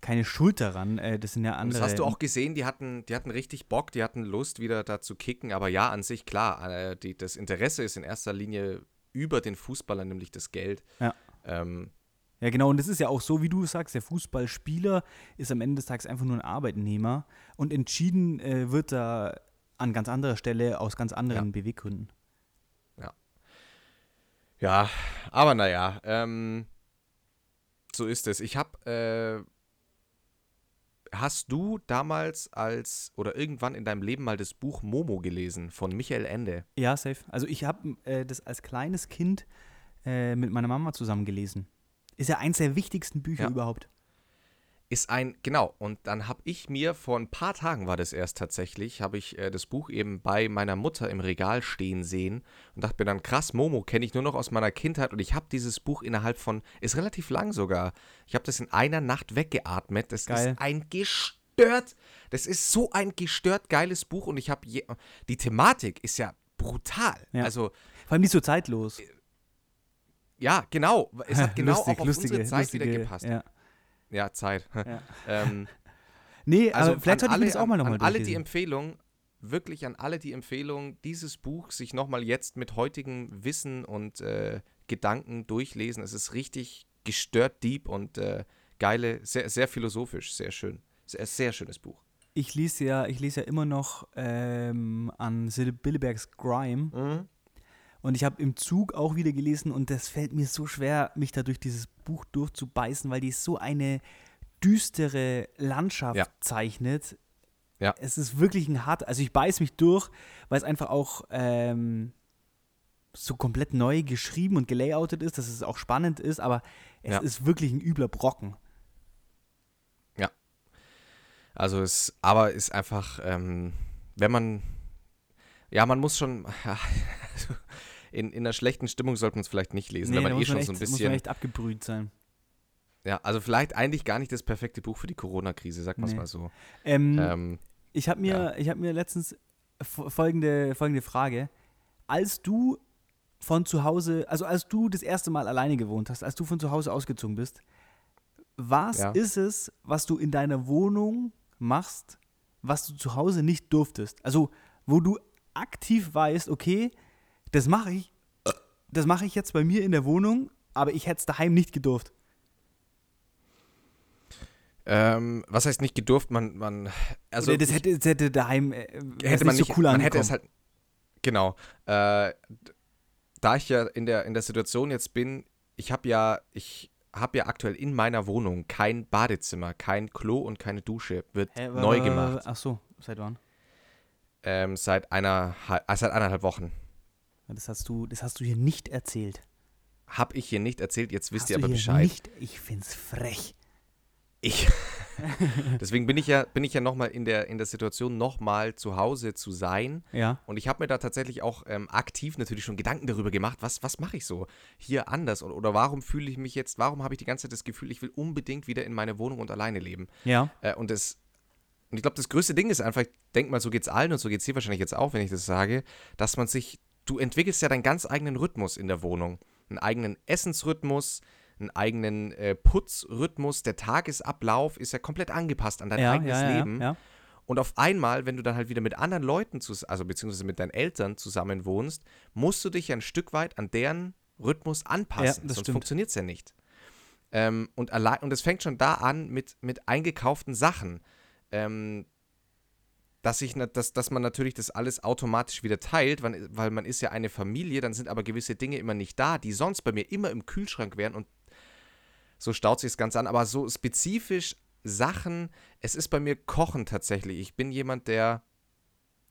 keine Schuld daran. Äh, das sind ja andere. Das hast du auch gesehen, die hatten, die hatten richtig Bock, die hatten Lust, wieder da zu kicken. Aber ja, an sich klar, äh, die, das Interesse ist in erster Linie über den Fußballern, nämlich das Geld. Ja. Ähm, Ja, genau. Und das ist ja auch so, wie du sagst, der Fußballspieler ist am Ende des Tages einfach nur ein Arbeitnehmer und entschieden äh, wird da an ganz anderer Stelle aus ganz anderen Beweggründen. ja, aber naja, ähm, so ist es. Ich habe, äh, hast du damals als, oder irgendwann in deinem Leben mal das Buch Momo gelesen von Michael Ende? Ja, safe. Also ich habe äh, das als kleines Kind äh, mit meiner Mama zusammen gelesen. Ist ja eins der wichtigsten Bücher Ja. überhaupt. Ist ein, genau, und dann habe ich mir, vor ein paar Tagen war das erst tatsächlich, habe ich äh, das Buch eben bei meiner Mutter im Regal stehen sehen und dachte mir dann, krass, Momo kenne ich nur noch aus meiner Kindheit und ich habe dieses Buch innerhalb von, ist relativ lang sogar, ich habe das in einer Nacht weggeatmet, das Geil. ist ein gestört, das ist so ein gestört geiles Buch und ich habe, die Thematik ist ja brutal, Ja. also Vor allem nicht so zeitlos. Ja, genau. Es hat [LAUGHS] genau Lustig, auch auf lustige, unsere Zeit lustige, wieder gepasst. Ja, Ja. Zeit. Ja. [LAUGHS] ähm, Nee, also aber vielleicht sollte ich alle, das auch mal nochmal alle die. Empfehlung, wirklich an alle die Empfehlung, dieses Buch sich nochmal jetzt mit heutigem Wissen und äh, Gedanken durchlesen. Es ist richtig gestört deep und äh, geile, sehr, sehr philosophisch, sehr schön. Sehr, sehr schönes Buch. Ich lese ja, ich lese ja immer noch ähm, an Sil Billebergs Grime Mhm. Und ich habe im Zug auch wieder gelesen und das fällt mir so schwer, mich da durch dieses Buch durchzubeißen, weil die so eine düstere Landschaft Ja. zeichnet. Ja. Es ist wirklich ein hart, also ich beiß mich durch, weil es einfach auch ähm, so komplett neu geschrieben und gelayoutet ist, dass es auch spannend ist, aber es Ja. ist wirklich ein übler Brocken. Also es, aber ist einfach, ähm, wenn man, ja, man muss schon, [LAUGHS] also in, in einer schlechten Stimmung sollte man es vielleicht nicht lesen, Nee, wenn man eh muss schon echt, so ein muss man bisschen, echt abgebrüht sein. ja, also vielleicht eigentlich gar nicht das perfekte Buch für die Corona-Krise, sag mal Nee. mal so. Ähm, Ähm, Ich habe mir, ich hab mir letztens fo- folgende, folgende Frage. Als du von zu Hause, also als du das erste Mal alleine gewohnt hast, als du von zu Hause ausgezogen bist, was Ja. ist es, was du in deiner Wohnung machst, was du zu Hause nicht durftest? Also, wo du aktiv weißt, okay, das mache ich, das mache ich jetzt bei mir in der Wohnung, aber ich hätte es daheim nicht gedurft. ähm, was heißt nicht gedurft, man, man, also Oder das hätte, das hätte daheim äh, hätte man nicht nicht, so cool man hätte es halt, genau, äh, da ich ja in der, in der Situation jetzt bin, ich habe ja, ich habe ja aktuell in meiner Wohnung kein Badezimmer, kein Klo und keine Dusche, wird Hä, neu gemacht, Ach so, seit wann? ähm, seit einer, äh, seit eineinhalb Wochen. Das hast du, das hast du hier nicht erzählt. Hab ich hier nicht erzählt, jetzt wisst hast ihr aber Bescheid. Nicht, ich find's frech. Ich. [LAUGHS] Deswegen bin ich ja, bin ich ja nochmal in der, in der Situation, nochmal zu Hause zu sein. Ja. Und ich habe mir da tatsächlich auch ähm, aktiv natürlich schon Gedanken darüber gemacht, was, was mache ich so hier anders? Oder, oder warum fühle ich mich jetzt, warum habe ich die ganze Zeit das Gefühl, ich will unbedingt wieder in meine Wohnung und alleine leben? Ja. Äh, und das, und ich glaube, das größte Ding ist einfach, ich denke mal, so geht's allen und so geht's hier wahrscheinlich jetzt auch, wenn ich das sage, dass man sich, du entwickelst ja deinen ganz eigenen Rhythmus in der Wohnung. Einen eigenen Essensrhythmus, einen eigenen äh, Putzrhythmus, der Tagesablauf ist ja komplett angepasst an dein ja, eigenes ja, ja, Leben. Ja. Und auf einmal, wenn du dann halt wieder mit anderen Leuten, also beziehungsweise mit deinen Eltern zusammen wohnst, musst du dich ein Stück weit an deren Rhythmus anpassen. Ja, das Sonst funktioniert es ja nicht. Ähm, und, allein, und es fängt schon da an mit, mit eingekauften Sachen. Ähm, dass, ich, dass, dass man natürlich das alles automatisch wieder teilt, weil, weil man ist ja eine Familie, dann sind aber gewisse Dinge immer nicht da, die sonst bei mir immer im Kühlschrank wären und so staut sich das Ganze an. Aber so spezifisch Sachen, es ist bei mir Kochen tatsächlich. Ich bin jemand, der,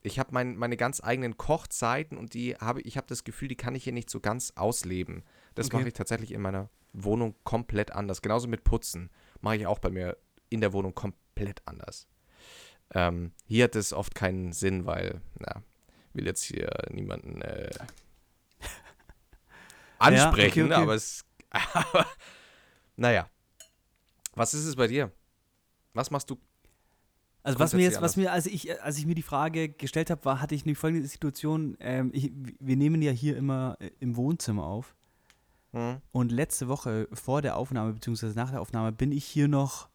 ich habe mein, meine ganz eigenen Kochzeiten und die habe ich habe das Gefühl, die kann ich hier nicht so ganz ausleben. Das Okay. mache ich tatsächlich in meiner Wohnung komplett anders. Genauso mit Putzen mache ich auch bei mir in der Wohnung komplett anders. Ähm, hier hat es oft keinen Sinn, weil, na, will jetzt hier niemanden äh, [LAUGHS] ansprechen, okay. aber es. Aber, [LAUGHS] naja. Was ist es bei dir? Was machst du? Also was mir jetzt, was mir, als ich, als ich mir die Frage gestellt habe, war, hatte ich eine folgende Situation. Ähm, ich, wir nehmen ja hier immer äh, im Wohnzimmer auf. Hm? Und letzte Woche vor der Aufnahme, beziehungsweise nach der Aufnahme, bin ich hier noch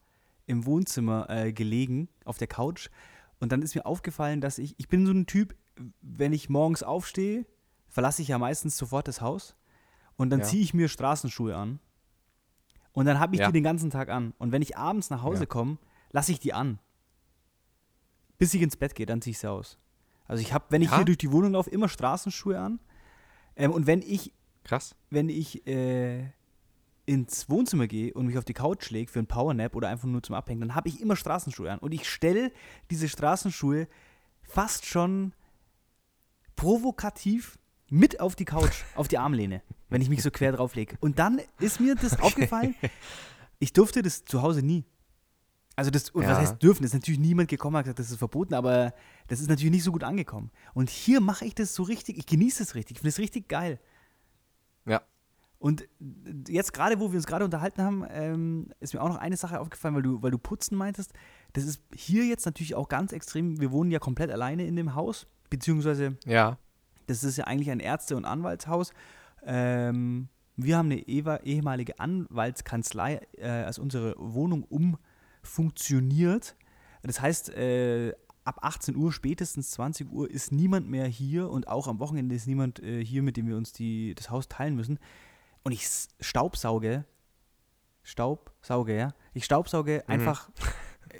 im Wohnzimmer äh, gelegen, auf der Couch. Und dann ist mir aufgefallen, dass ich, ich bin so ein Typ, wenn ich morgens aufstehe, verlasse ich ja meistens sofort das Haus. Und dann Ja. ziehe ich mir Straßenschuhe an. Und dann habe ich Ja. die den ganzen Tag an. Und wenn ich abends nach Hause Ja. komme, lasse ich die an. Bis ich ins Bett gehe, dann ziehe ich sie aus. Also ich habe, wenn ich hier durch die Wohnung laufe, immer Straßenschuhe an. Ähm, und wenn ich Krass. wenn ich äh, ins Wohnzimmer gehe und mich auf die Couch lege für einen Powernap oder einfach nur zum Abhängen, dann habe ich immer Straßenschuhe an. Und ich stelle diese Straßenschuhe fast schon provokativ mit auf die Couch, [LAUGHS] auf die Armlehne, wenn ich mich so quer drauf lege. Und dann ist mir das aufgefallen, ich durfte das zu Hause nie. Also das, und was Ja. heißt dürfen, ist natürlich niemand gekommen und hat gesagt, das ist verboten, aber das ist natürlich nicht so gut angekommen. Und hier mache ich das so richtig, ich genieße es richtig, ich finde es richtig geil. Ja. Und jetzt gerade, wo wir uns gerade unterhalten haben, ähm, ist mir auch noch eine Sache aufgefallen, weil du, weil du putzen meintest. Das ist hier jetzt natürlich auch ganz extrem. Wir wohnen ja komplett alleine in dem Haus, beziehungsweise Ja. das ist ja eigentlich ein Ärzte- und Anwaltshaus ähm, Wir haben eine ehemalige Anwaltskanzlei äh, als unsere Wohnung umfunktioniert. Das heißt, äh, ab 18 Uhr, spätestens 20 Uhr, ist niemand mehr hier und auch am Wochenende ist niemand äh, hier, mit dem wir uns die, das Haus teilen müssen. Und ich staubsauge. Staubsauge, ja. Ich staubsauge einfach.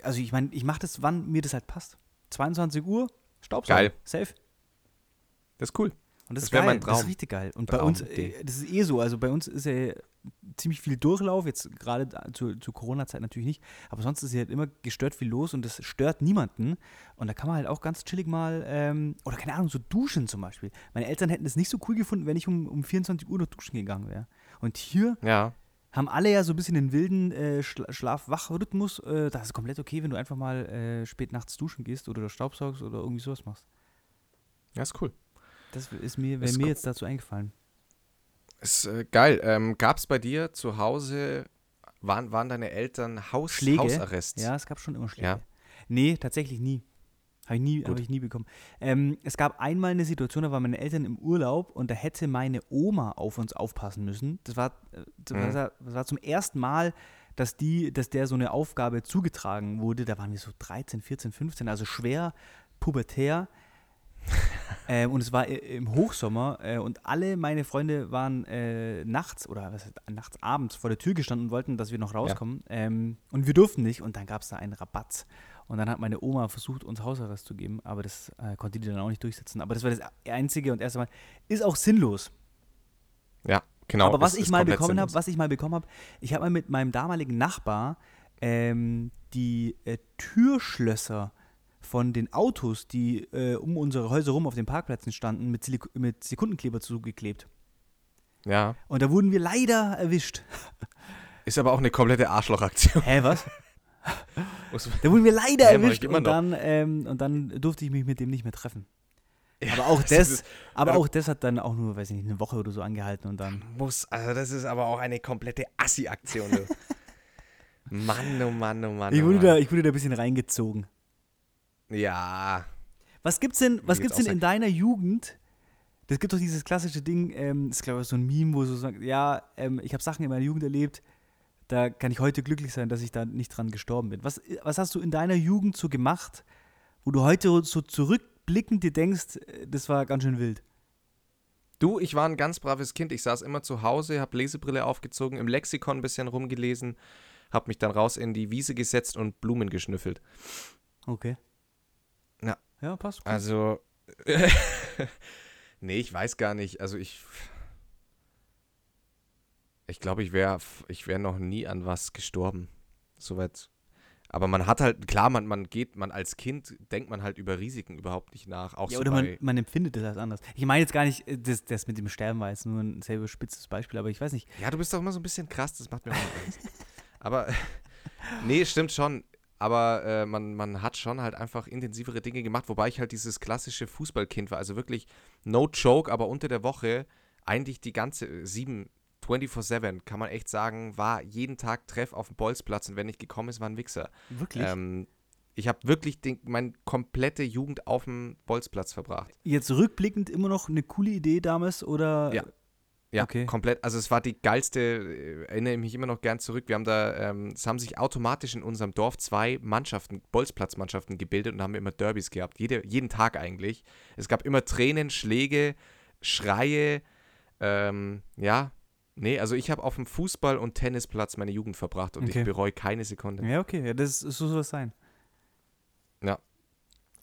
Also, ich meine, ich mache das, wann mir das halt passt. 22 Uhr, Staubsaugen. Geil. Safe. Das ist cool. Und das, Das ist wär geil. mein Das ist Traum. richtig geil. Und bei uns, äh, das ist eh so. Also bei uns ist ja ziemlich viel Durchlauf, jetzt gerade zur, zur Corona-Zeit natürlich nicht, aber sonst ist ja halt immer gestört viel los und das stört niemanden. Und da kann man halt auch ganz chillig mal, ähm, oder keine Ahnung, so duschen zum Beispiel. Meine Eltern hätten es nicht so cool gefunden, wenn ich um, um 24 Uhr noch duschen gegangen wäre. Und hier Ja. haben alle ja so ein bisschen den wilden äh, Schla Schlaf-Wach-Rhythmus. Äh, da ist komplett okay, wenn du einfach mal äh, spät nachts duschen gehst oder Staubsaugst oder irgendwie sowas machst. Ja, ist cool. Das ist mir, wäre mir cool. jetzt dazu eingefallen. Ist äh, geil. Ähm, Gab es bei dir zu Hause, waren, waren deine Eltern Haus, Schläge? Hausarrest? Ja, es gab schon immer Schläge. Ja. Nee, tatsächlich nie. Habe ich, nie- hab ich nie bekommen. Ähm, es gab einmal eine Situation, da waren meine Eltern im Urlaub und da hätte meine Oma auf uns aufpassen müssen. Das war, äh, das Mhm. war, das war zum ersten Mal, dass, die, dass der so eine Aufgabe zugetragen wurde. Da waren wir so 13, 14, 15, also schwer pubertär. [LAUGHS] ähm, und es war i- im Hochsommer äh, und alle meine Freunde waren äh, nachts oder was heißt, nachts abends vor der Tür gestanden und wollten, dass wir noch rauskommen. Ähm, und wir durften nicht und dann gab es da einen Rabatz. Und dann hat meine Oma versucht, uns Hausarrest zu geben, aber das äh, konnte die dann auch nicht durchsetzen. Aber das war das einzige und erste Mal. Ist auch sinnlos. Ja, genau. aber was ist- ich ist mal bekommen habe, was ich mal bekommen habe, ich habe mal mit meinem damaligen Nachbar ähm, die äh, Türschlösser von den Autos, die äh, um unsere Häuser rum auf den Parkplätzen standen, mit, Silik mit Sekundenkleber zugeklebt. Ja. Und da wurden wir leider erwischt. [LAUGHS] Ist aber auch eine komplette Arschlochaktion. Hä, was? [LAUGHS] Da wurden wir leider Ja, erwischt und dann, ähm, und dann durfte ich mich mit dem nicht mehr treffen. Ja, Aber auch [LAUGHS] das ist- aber ja. auch das hat dann auch nur, weiß ich nicht, eine Woche oder so angehalten und dann. muss, also das ist aber auch eine komplette Assi-Aktion. du. Mann, oh Mann, oh Mann. Ich oh wurde, Mann. da, ich wurde da ein bisschen reingezogen. Ja. Was gibt's denn, was gibt's denn in deiner Jugend? Das gibt doch dieses klassische Ding, ähm, das ist glaube ich so ein Meme, wo so sagt, ja, ähm, ich habe Sachen in meiner Jugend erlebt, da kann ich heute glücklich sein, dass ich da nicht dran gestorben bin. Was, was hast du in deiner Jugend so gemacht, wo du heute so zurückblickend dir denkst, äh, das war ganz schön wild? Du, ich war ein ganz braves Kind. Ich saß immer zu Hause, habe Lesebrille aufgezogen, im Lexikon ein bisschen rumgelesen, habe mich dann raus in die Wiese gesetzt und Blumen geschnüffelt. Okay. Ja. Passt. Gut. Also, [LAUGHS] nee, ich weiß gar nicht. Also ich, ich glaube, ich wäre ich wär noch nie an was gestorben. Soweit. Aber man hat halt, klar, man, man geht, man als Kind denkt man halt über Risiken überhaupt nicht nach. Auch ja, so oder man, man empfindet das als anders. Ich meine jetzt gar nicht, äh, das, das mit dem Sterben war jetzt nur ein sehr überspitztes Beispiel, aber ich weiß nicht. Ja, du bist doch immer so ein bisschen krass, das macht mir auch Angst. Aber, [LAUGHS] nee, stimmt schon. Aber äh, man, man hat schon halt einfach intensivere Dinge gemacht, wobei ich halt dieses klassische Fußballkind war. Also wirklich no joke, aber unter der Woche eigentlich die ganze äh, sieben, 24-7, kann man echt sagen, war jeden Tag Treff auf dem Bolzplatz und wenn nicht gekommen ist, war ein Wichser. Wirklich? Ähm, ich habe wirklich den, meine komplette Jugend auf dem Bolzplatz verbracht. Jetzt rückblickend immer noch eine coole Idee damals oder? Ja. Ja, Okay. komplett. Also es war die geilste, äh, erinnere ich mich immer noch gern zurück. Wir haben da, ähm, es haben sich automatisch in unserem Dorf zwei Mannschaften, Bolzplatzmannschaften gebildet und haben immer Derbys gehabt. Jede, jeden Tag eigentlich. Es gab immer Tränen, Schläge, Schreie. Ähm, ja, nee, also ich habe auf dem Fußball- und Tennisplatz meine Jugend verbracht und Okay. ich bereue keine Sekunde. Ja, okay, ja, das so soll es sein. Ja.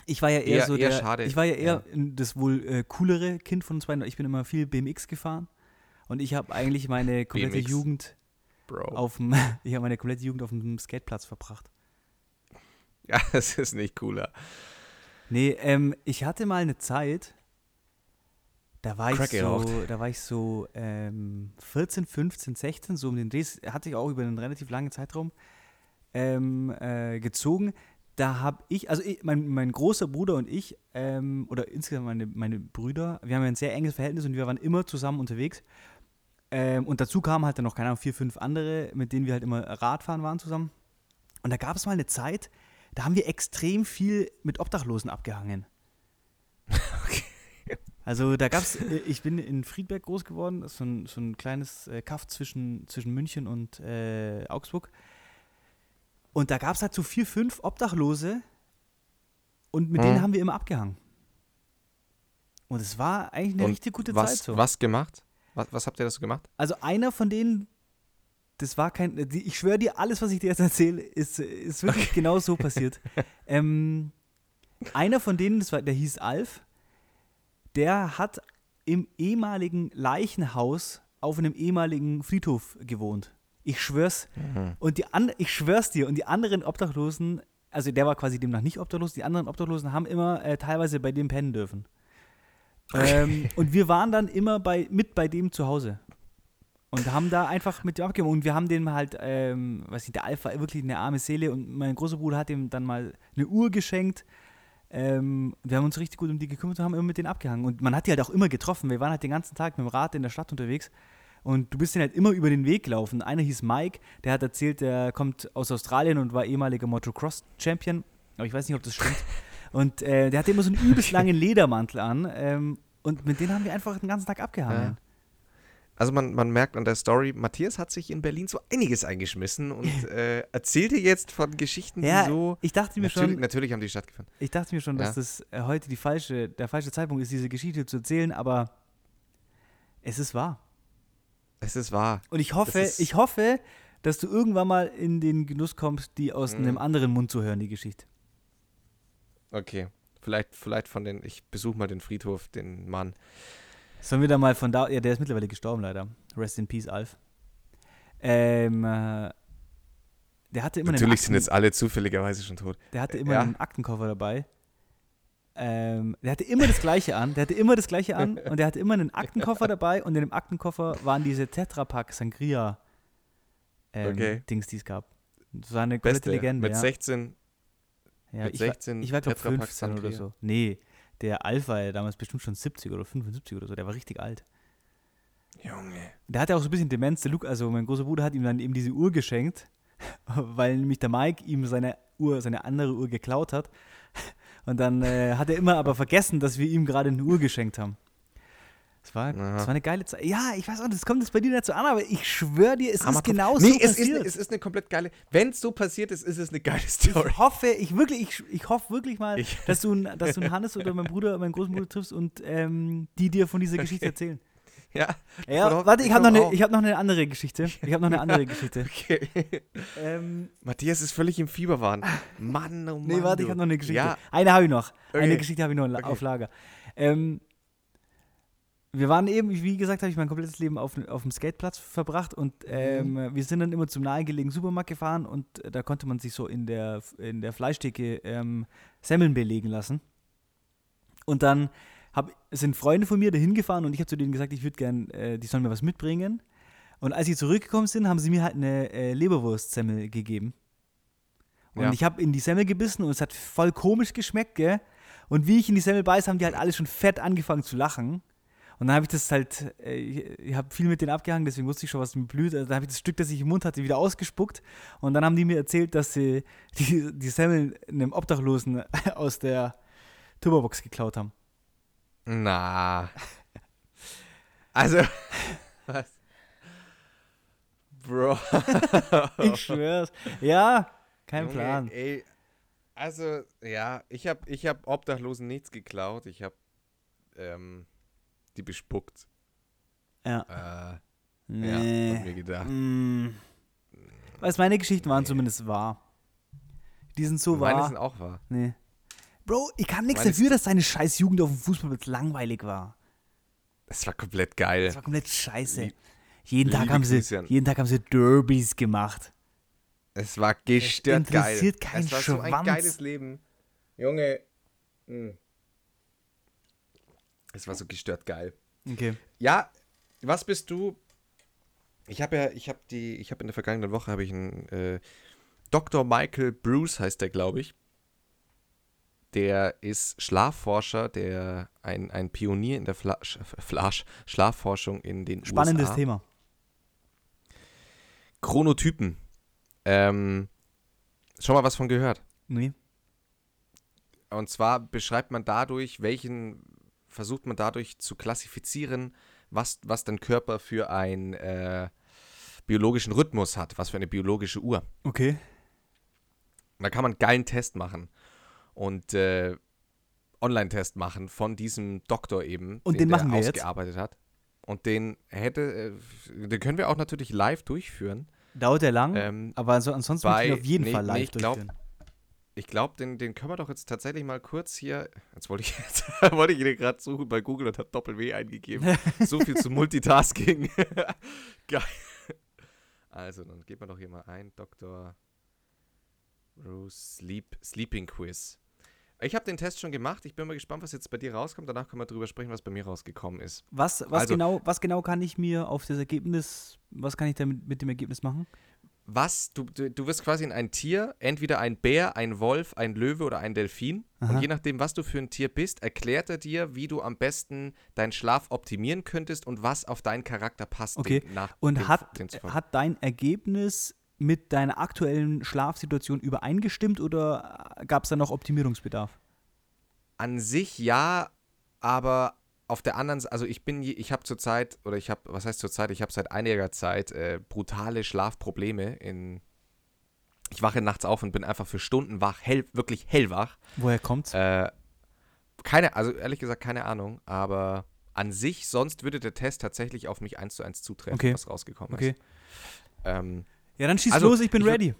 Ich war ja eher, Eher- so eher der, schade. ich war ja eher das wohl äh, coolere Kind von uns beiden. Ich bin immer viel BMX gefahren und ich habe eigentlich meine [LAUGHS] komplette BMX. Jugend Bro. auf dem, [LAUGHS] ich habe meine komplette Jugend auf dem Skateplatz verbracht. [LAUGHS] Ja, das ist nicht cooler. Nee, ähm, ich hatte mal eine Zeit, da war Crack ich so, da war ich so ähm, 14, 15, 16, so um den Dreh, hatte ich auch über einen relativ langen Zeitraum ähm, äh, gezogen. Da habe ich, also ich, mein, mein großer Bruder und ich, ähm, oder insgesamt meine, meine Brüder, wir haben ja ein sehr enges Verhältnis und wir waren immer zusammen unterwegs. Ähm, und dazu kamen halt dann noch, keine Ahnung, vier, fünf andere, mit denen wir halt immer Radfahren waren zusammen. Und da gab es mal eine Zeit, da haben wir extrem viel mit Obdachlosen abgehangen. [LAUGHS] Also da gab es, ich bin in Friedberg groß geworden, das ist so ein, so ein kleines äh, Kaff zwischen, zwischen München und äh, Augsburg. Und da gab es halt so vier, fünf Obdachlose und mit Mhm. denen haben wir immer abgehangen. Und es war eigentlich eine Und richtig gute was, Zeit so. was gemacht? Was, was habt ihr da so gemacht? Also einer von denen, das war kein, ich schwöre dir, alles, was ich dir jetzt erzähle, ist, ist wirklich genau so passiert. [LAUGHS] Ähm, einer von denen, das war, der hieß Alf, der hat im ehemaligen Leichenhaus auf einem ehemaligen Friedhof gewohnt. Ich schwör's. Und die an, ich schwör's dir, und die anderen Obdachlosen, also der war quasi demnach nicht obdachlos, die anderen Obdachlosen haben immer äh, teilweise bei dem pennen dürfen. Ähm, und wir waren dann immer bei, mit bei dem zu Hause. Und haben da einfach mit dem abgegeben. Und wir haben dem halt, ähm, weiß nicht, der Alpha wirklich eine arme Seele. Und mein großer Bruder hat ihm dann mal eine Uhr geschenkt. Ähm, wir haben uns richtig gut um die gekümmert und haben immer mit denen abgehangen. Und man hat die halt auch immer getroffen. Wir waren halt den ganzen Tag mit dem Rad in der Stadt unterwegs. Und du bist denen halt immer über den Weg gelaufen. Einer hieß Mike, der hat erzählt, der kommt aus Australien und war ehemaliger Motocross-Champion. Aber ich weiß nicht, ob das stimmt. [LAUGHS] Und äh, der hatte immer so einen [LAUGHS] übelst langen Ledermantel an. Ähm, und mit denen haben wir einfach den ganzen Tag abgehangen. Also man, man merkt an der Story, Matthias hat sich in Berlin so einiges eingeschmissen und [LAUGHS] äh, erzählt dir jetzt von Geschichten, Ja, die so... ich dachte mir Natürlich, schon, natürlich haben die stattgefunden. ich dachte mir schon, dass Ja. das äh, heute die falsche, der falsche Zeitpunkt ist, diese Geschichte zu erzählen, aber es ist wahr. Es ist wahr. Und ich hoffe, ich hoffe, dass du irgendwann mal in den Genuss kommst, die aus Mhm. einem anderen Mund zu hören, die Geschichte. Okay. Vielleicht, vielleicht von den, ich besuche mal den Friedhof, den Mann. Sollen wir da mal von da, ja, der ist mittlerweile gestorben leider. Rest in Peace, Alf. Ähm, äh, der hatte immer einen Natürlich sind Akten- jetzt alle zufälligerweise schon tot. Der hatte immer Ja. einen Aktenkoffer dabei. Ähm, der hatte immer das Gleiche an. Der hatte immer das Gleiche an [LAUGHS] und der hatte immer einen Aktenkoffer dabei und in dem Aktenkoffer waren diese Tetrapack Sangria ähm, Okay. Dings, die es gab. Das war eine komplette Beste. Legende. Mit ja. 16. ja, mit ich 16 war, ich war glaube Tetrapack 15 oder so. Nee, der Alpha, der damals bestimmt schon 70 oder 75 oder so, der war richtig alt. Junge. Der hatte auch so ein bisschen Demenz. Der Luke, also mein großer Bruder hat ihm dann eben diese Uhr geschenkt, [LAUGHS] weil nämlich der Mike ihm seine Uhr, seine andere Uhr geklaut hat. Und dann äh, hat er immer aber vergessen, dass wir ihm gerade eine Uhr geschenkt haben. Das war, das war eine geile Zeit. Ja, ich weiß auch, das kommt jetzt bei dir so an, aber ich schwöre dir, es ist Hammer- genau nee, so es ist, passiert. es ist eine komplett geile. Wenn es so passiert ist, ist es eine geile Story. ich hoffe, ich wirklich, ich, ich hoffe wirklich mal, Ich- dass du, einen- dass du einen Hannes oder meinen Bruder, meinen großen Bruder triffst und ähm, die dir von dieser Geschichte erzählen. Ja. Ja, warte, ich habe noch, eine- ich hab noch eine andere Geschichte. Ich habe noch eine andere Geschichte. Okay. Ähm, Matthias ist völlig im Fieberwahn. Mann, oh Mann. Nee, warte, ich habe noch eine Geschichte. Ja, Eine habe ich noch. Eine Okay. Geschichte habe ich noch auf Lager. Ähm, wir waren eben, wie gesagt, habe ich mein komplettes Leben auf, auf dem Skateplatz verbracht und ähm, Mhm. wir sind dann immer zum nahegelegenen Supermarkt gefahren und äh, da konnte man sich so in der, in der Fleischtheke ähm, Semmeln belegen lassen. Und dann hab, sind Freunde von mir dahin gefahren und ich habe zu denen gesagt, ich würde gern, äh, die sollen mir was mitbringen. Und als sie zurückgekommen sind, haben sie mir halt eine äh, Leberwurstsemmel gegeben. Und Ja. ich habe in die Semmel gebissen und es hat voll komisch geschmeckt, gell? Und wie ich in die Semmel beiß, haben die halt alle schon fett angefangen zu lachen. Und dann habe ich das halt, äh, ich, habe viel mit denen abgehangen, deswegen wusste ich schon, was mir blüht. Also dann habe ich das Stück, das ich im Mund hatte, wieder ausgespuckt. Und dann haben die mir erzählt, dass sie die, die Semmel einem Obdachlosen [LAUGHS] aus der Turbobox geklaut haben. Na. Also. [LAUGHS] Was? Bro. [LAUGHS] Ich schwör's. Ja, kein Junge, Plan. Ey, also, ja, ich habe ich hab Obdachlosen nichts geklaut. Ich habe ähm, die bespuckt. Ja. Äh, Nee. Ja, hab mir gedacht. Mm. Weißt meine Geschichten waren zumindest wahr. Die sind so Meine wahr. sind auch wahr. Nee. Bro, ich kann nichts Meine dafür, dass deine scheiß Jugend auf dem Fußballplatz langweilig war. Das war komplett geil. Das war komplett scheiße. Lie- jeden, Tag haben sie, jeden Tag haben sie Derbys gemacht. Es war gestört geil. interessiert keinen Es war so ein Schwanz. geiles Leben. Junge. mh. Es war so gestört geil. Okay. Ja, was bist du? Ich habe ja, ich habe die, ich habe in der vergangenen Woche habe ich einen äh, Dr. Michael Bruce heißt der, glaube ich. Der ist Schlafforscher, der ein, ein Pionier in der Fla Sch Flasch Schlafforschung in den Spannendes USA. Thema. Chronotypen. Ähm, schon mal was von gehört. Nee. Und zwar beschreibt man dadurch, welchen versucht man dadurch zu klassifizieren, was, was dein Körper für einen äh, biologischen Rhythmus hat, was für eine biologische Uhr. Okay. Da kann man einen geilen Test machen und äh, Online-Test machen von diesem Doktor eben, Und den der machen wir jetzt? ausgearbeitet hat. Und den hätte, äh, den können wir auch natürlich live durchführen. Dauert der lang? Ähm, aber so, ansonsten bei- auf jeden nee, Fall nee, live ich glaub- durchführen. Ich glaube, den, den können wir doch jetzt tatsächlich mal kurz hier. Jetzt wollte ich, [LAUGHS] jetzt wollte ich ihn gerade suchen bei Google und habe Doppel-W eingegeben. so viel zu Multitasking. [LAUGHS] Geil. Also, dann geben wir doch hier mal ein. Dr. Rose Sleep, Sleeping Quiz. Ich habe den Test schon gemacht. Ich bin mal gespannt, was jetzt bei dir rauskommt. Danach können wir drüber sprechen, was bei mir rausgekommen ist. Was, was, Also- genau, was genau kann ich mir auf das Ergebnis, was kann ich damit mit dem Ergebnis machen? Was, du, du, du wirst quasi in ein Tier, entweder ein Bär, ein Wolf, ein Löwe oder ein Delfin. Aha. Und je nachdem, was du für ein Tier bist, erklärt er dir, wie du am besten deinen Schlaf optimieren könntest und was auf deinen Charakter passt. Okay. dem- nach Und dem, hat, dem hat dein Ergebnis mit deiner aktuellen Schlafsituation übereingestimmt oder gab es da noch Optimierungsbedarf? An sich ja, aber auf der anderen Seite, also ich bin, ich habe zurzeit, oder ich habe, was heißt zurzeit, ich habe seit einiger Zeit äh, brutale Schlafprobleme in. Ich wache nachts auf und bin einfach für Stunden wach, hell, wirklich hellwach. Woher kommt's? Äh, keine, also ehrlich gesagt, keine Ahnung, aber an sich, sonst würde der Test tatsächlich auf mich eins zu eins zutreffen, Okay. was rausgekommen Okay. ist. Ähm, Ja, dann schieß also, los, ich bin ich ready.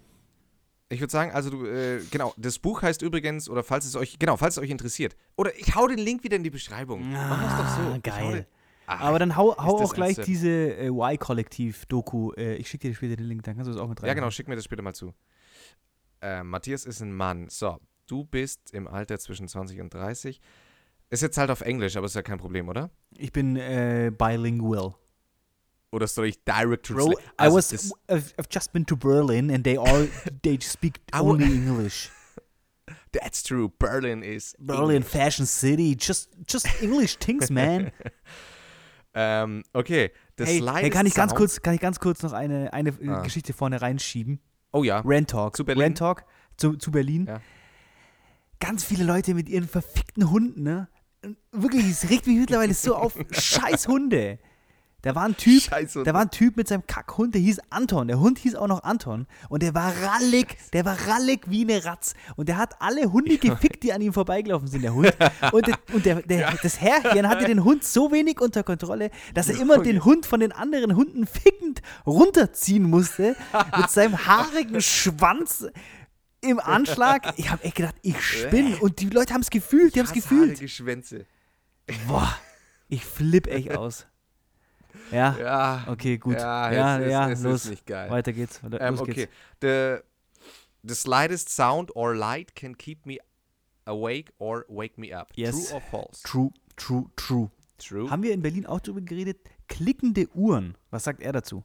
Ich würde sagen, also du, äh, genau, das Buch heißt übrigens, oder falls es euch, genau, falls es euch interessiert, oder ich hau den Link wieder in die Beschreibung. Machen wir's doch so. Ah, geil. den- Ah, Aber dann hau, hau auch gleich diese äh, Y-Kollektiv-Doku. Äh, ich schicke dir später den Link, dann kannst du das auch mit rein. Ja, genau, schick mir das später mal zu. Äh, Matthias ist ein Mann. So, du bist im Alter zwischen 20 und 30. Ist jetzt halt auf Englisch, aber ist ja kein Problem, oder? Ich bin äh, bilingual. Oder soll ich direct Bro, translate? I Also, was, das- I've, I've just been to Berlin and they all, [LAUGHS] they speak I only English. [LAUGHS] That's true. Berlin is. Berlin, English. Fashion City, just, just English things, [LAUGHS] man. Ähm, okay. The hey, hey, kann ich ganz kurz, kann ich ganz kurz noch eine, eine äh, Ah. Geschichte vorne reinschieben? Oh ja. Rand Talk. Zu Berlin? Rand Talk zu, zu Berlin. Ja. Ganz viele Leute mit ihren verfickten Hunden, ne? Wirklich, es regt mich mittlerweile so auf. Scheiß Hunde. Da war ein Typ, Scheißhunde. da war ein Typ mit seinem Kackhund, der hieß Anton. Der Hund hieß auch noch Anton. Und der war rallig, der war rallig wie eine Ratz. Und der hat alle Hunde gefickt, die an ihm vorbeigelaufen sind, der Hund. Und, der, und der, der, das Herrchen hatte den Hund so wenig unter Kontrolle, dass er immer den Hund von den anderen Hunden fickend runterziehen musste. Mit seinem haarigen Schwanz im Anschlag. Ich habe echt gedacht, ich spinne. Und die Leute haben es gefühlt, die haben es gefühlt. Schwänze. Boah, ich flipp echt aus. Ja, Ja. okay, gut. Ja, Ja, ist, ja, es los. ist nicht geil. Weiter geht's. Ähm, los okay. geht's. The, the slightest sound or light can keep me awake or wake me up. Yes. True or false? True, true, true. True. Haben wir in Berlin auch drüber geredet? Klickende Uhren. Was sagt er dazu?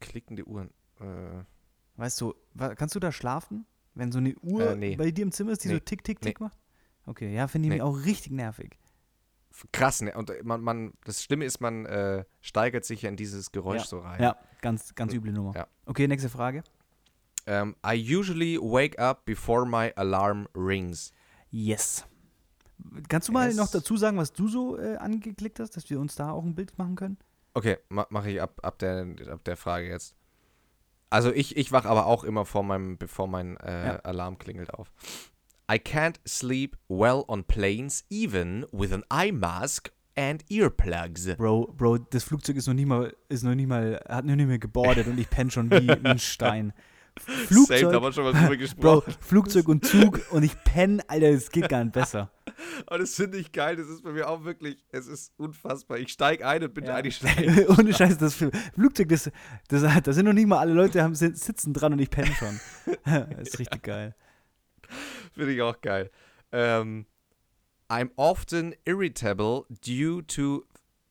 Klickende Uhren. Äh, Weißt du, kannst du da schlafen? Wenn so eine Uhr Äh, nee. bei dir im Zimmer ist, die so Nee. tick, tick, Nee. tick macht? Okay, ja, finde ich Nee. mir auch richtig nervig. Krass, ne? Und äh, man, man, das Schlimme ist, man äh, steigert sich ja in dieses Geräusch ja. so rein. Ja, ganz, ganz üble Nummer. Ja. Okay, nächste Frage. Ähm, I usually wake up before my alarm rings. Yes. Kannst du mal Yes. noch dazu sagen, was du so äh, angeklickt hast, dass wir uns da auch ein Bild machen können? Okay, ma mache ich ab, ab, der, ab der Frage jetzt. Also ich, ich wach aber auch immer vor meinem, bevor mein äh, Ja. Alarm klingelt auf. I can't sleep well on planes, even with an eye mask and earplugs. Bro, Bro, das Flugzeug ist noch nicht mal, ist noch nicht mal, hat noch nicht mehr gebordet und ich penne schon wie, [LAUGHS] ein Stein. Flugzeug, Same, da haben wir schon mal drüber [LAUGHS] Bro, gesprochen. Flugzeug und Zug und ich penne, Alter, das geht gar nicht besser. [LAUGHS] Aber das finde ich geil, das ist bei mir auch wirklich, es ist unfassbar. Ich steige ein und bin Ja. eingeschlafen. Ohne Scheiß, das Flugzeug, das, das, da sind noch nicht mal alle Leute, haben, sitzen dran und ich penne schon. das ist richtig geil. Finde ich auch geil. Ähm, I'm often irritable due to,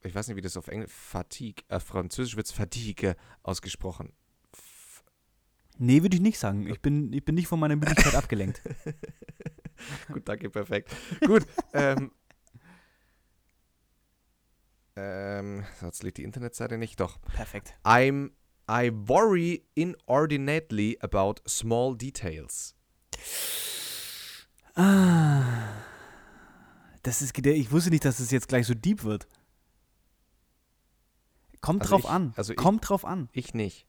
ich weiß nicht, wie das auf Englisch, Fatigue, äh, Französisch wird es Fatigue ausgesprochen. F Nee, würde ich nicht sagen. Ich bin, ich bin nicht von meiner Müdigkeit [LAUGHS] abgelenkt. Gut, danke, perfekt. Gut, ähm, ähm, jetzt lädt die Internetseite nicht, doch. Perfekt. I'm, I worry inordinately about small details. Ah. Das ist, ich wusste nicht, dass es jetzt gleich so deep wird. Kommt Also drauf ich- an. also ich- Kommt drauf an. Ich nicht.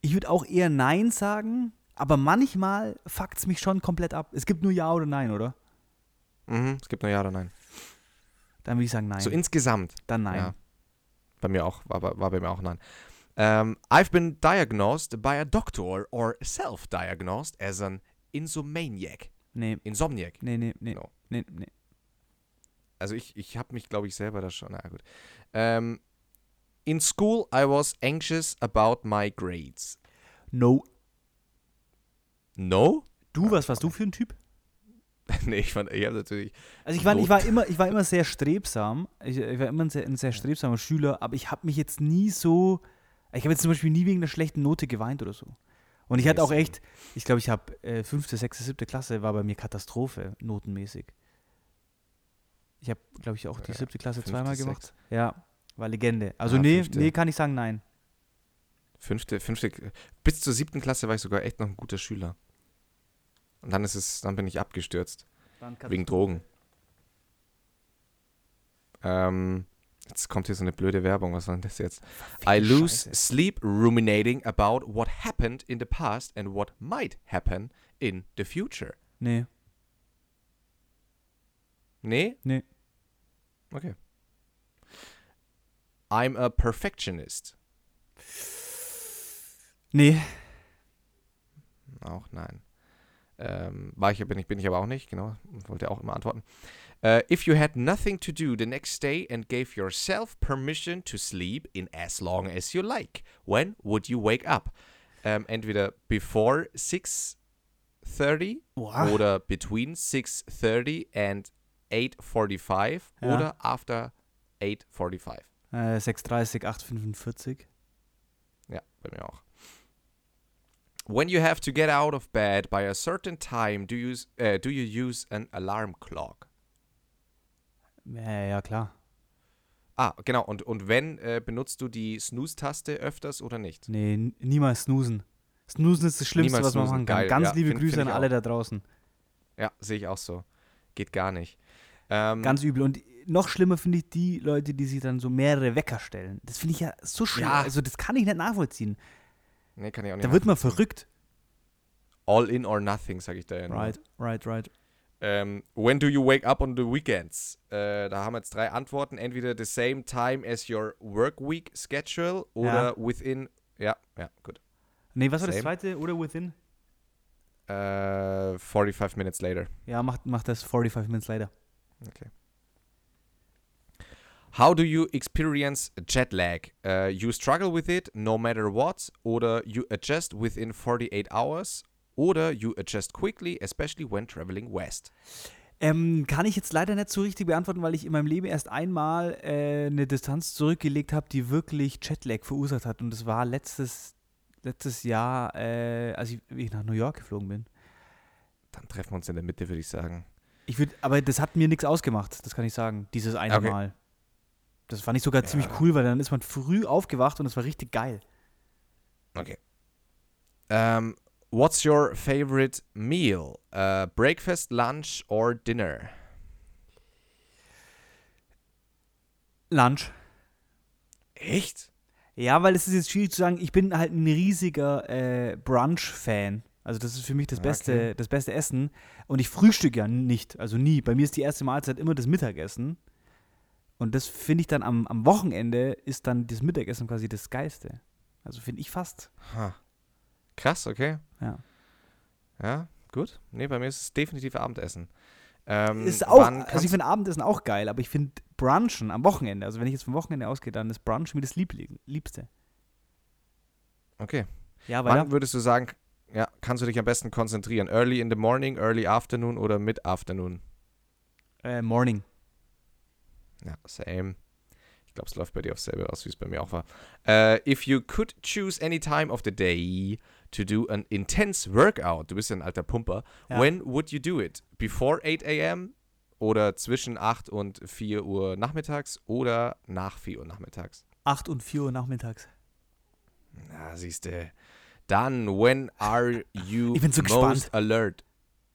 Ich würde auch eher Nein sagen, aber manchmal fuckt es mich schon komplett ab. Es gibt nur Ja oder Nein, oder? Mhm, es gibt nur Ja oder Nein. Dann würde ich sagen Nein. So insgesamt. Dann Nein. Ja. Bei mir auch, war, bei- war bei mir auch Nein. Ähm, I've been diagnosed by a doctor or self-diagnosed as an insomaniac. Nee, Insomniac. nee, nee, nee. No. nee, nee. Also ich, ich habe mich, glaube ich, selber da schon. Na gut. Ähm, in school, I was anxious about my grades. No. No? Du, was warst du für ein Typ? [LAUGHS] nee, ich fand, ich habe natürlich. Also ich war, ich war immer, ich war immer sehr strebsam. Ich, ich war immer ein sehr, ein sehr strebsamer Schüler, aber ich habe mich jetzt nie so. Ich habe jetzt zum Beispiel nie wegen einer schlechten Note geweint oder so. Und ich hatte auch echt, ich glaube, ich habe äh, fünfte, sechste, siebte Klasse war bei mir Katastrophe, notenmäßig. Ich habe, glaube ich, auch die siebte Klasse fünfte, zweimal sechste. gemacht. Ja, war Legende. Also Ja, nee, fünfte. nee, kann ich sagen, nein. Fünfte, fünfte, bis zur siebten Klasse war ich sogar echt noch ein guter Schüler. Und dann ist es, dann bin ich abgestürzt. Wegen Drogen. Ähm, jetzt kommt hier so eine blöde Werbung. Was war denn das jetzt? I lose sleep ruminating about what happened in the past and what might happen in the future. Nee, Nee? nee. Okay. I'm a perfectionist. Nee. Auch nein. Ähm, war ich, bin ich, bin ich aber auch nicht, genau. Wollte auch immer antworten. Äh, if you had nothing to do the next day and gave yourself permission to sleep in as long as you like, when would you wake up? Ähm, entweder before 6.30 Boah. oder between 6.30 and 8.45 Ja. oder after 8.45. Äh, 630, 845. Ja, bei mir auch. When you have to get out of bed by a certain time, do you, äh, do you use an alarm clock? Ja, ja, klar. Ah, genau. Und, und wenn, äh, benutzt du die Snooze-Taste öfters oder nicht? Nee, niemals snoosen. Snoosen ist das Schlimmste, Niemals was man snoozen, machen kann. geil. Ganz Ja, liebe find- Grüße find an alle auch. da draußen. Ja, sehe ich auch so. Geht gar nicht. Ähm, Ganz übel. Und noch schlimmer finde ich die Leute, die sich dann so mehrere Wecker stellen. Das finde ich ja so schlimm. Ja. Also das kann ich nicht nachvollziehen. nee, kann ich auch nicht Da wird man verrückt. All in or nothing, sage ich da ja nur. Right, right, right. Ähm, when do you wake up on the weekends? Äh, da haben wir jetzt drei Antworten. Entweder the same time as your work week schedule oder within. Ja, ja, gut. Nee, was war das zweite? Oder within? Äh, 45 minutes later. Ja, macht, macht das 45 Minutes later. Okay. How do you experience jet lag? Uh, you struggle with it no matter what, oder you adjust within 48 hours, oder you adjust quickly, especially when traveling west. Ähm, kann ich jetzt leider nicht so richtig beantworten, weil ich in meinem Leben erst einmal äh, eine Distanz zurückgelegt habe, die wirklich Jetlag verursacht hat. Und das war letztes, letztes Jahr, äh, als ich, ich nach New York geflogen bin. Dann treffen wir uns in der Mitte, würde ich sagen. Ich würde, aber das hat mir nichts ausgemacht, das kann ich sagen, dieses eine Okay. Mal. Das fand ich sogar ziemlich cool, weil dann ist man früh aufgewacht und es war richtig geil. Okay. Um, what's your favorite meal? Uh, breakfast, lunch or dinner? Lunch. Echt? Ja, weil es ist jetzt schwierig zu sagen, ich bin halt ein riesiger äh, Brunch-Fan. Also das ist für mich das Okay. beste, das beste Essen. Und ich frühstücke ja nicht, also nie. Bei mir ist die erste Mahlzeit immer das Mittagessen. Und das finde ich dann am, am Wochenende ist dann das Mittagessen quasi das Geilste. Also finde ich fast. Ha. Krass, okay. Ja. Ja, gut. Nee, bei mir ist es definitiv Abendessen. Ähm, Ist auch, wann also ich finde Abendessen auch geil, aber ich finde Brunchen am Wochenende, also wenn ich jetzt vom Wochenende ausgehe, dann ist Brunch mir das Lieb Liebste. Okay. Ja, Wann weil würdest du sagen, ja, kannst du dich am besten konzentrieren? Early in the morning, early afternoon oder mid afternoon? äh, Morning. Ja, same. Ich glaube, es läuft bei dir auf selbe aus, wie es bei mir auch war. Äh, if you could choose any time of the day to do an intense workout, du bist ja ein alter Pumper, Ja. when would you do it? Before 8 a.m. oder zwischen 8 und 4 Uhr nachmittags oder nach 4 Uhr nachmittags? 8 und 4 Uhr nachmittags. Na, siehst du. Dann, when are you [LAUGHS] Ich bin so most gespannt. alert?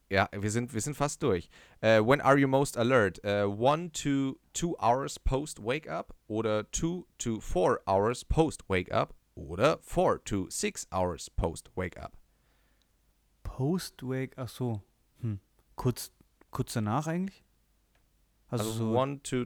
Ja, wir sind, wir sind fast durch. Äh, when are you most alert? Äh, one to two hours post wake up oder two to four hours post wake up oder four to six hours post wake up. Post-Wake, ach so. Hm. Kurz, kurz danach eigentlich? Also, so, one to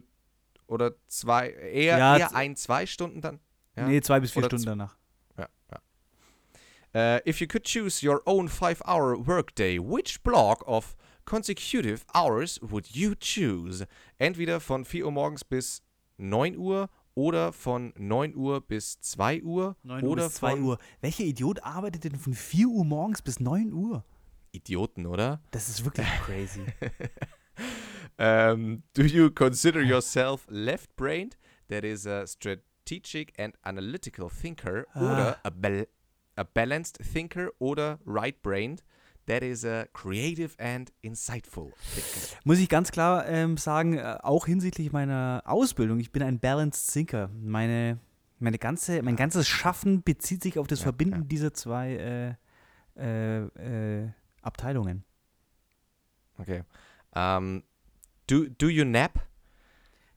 oder zwei, eher, Ja, eher ein, zwei Stunden dann. Ja. Nee, zwei bis vier Oder Stunden danach. Ja, ja. Uh, if you could choose your own five-hour workday, which block of consecutive hours would you choose? Entweder von 4 Uhr morgens bis 9 Uhr oder von 9 Uhr bis 2 Uhr 9 Uhr oder bis 2 von Uhr. Welcher Idiot arbeitet denn von 4 Uhr morgens bis 9 Uhr? Idioten, oder? Das ist wirklich [LAUGHS] crazy. Um, do you consider yourself left-brained, that is a strategic and analytical thinker, oder a, bal a balanced thinker oder right-brained, that is a creative and insightful thinker? Muss ich ganz klar ähm, sagen, äh, auch hinsichtlich meiner Ausbildung, ich bin ein Balanced Thinker. Meine, meine ganze, mein ganzes Schaffen bezieht sich auf das Ja, Verbinden ja. dieser zwei äh, äh, äh, Abteilungen. Okay. Um, do, do you nap?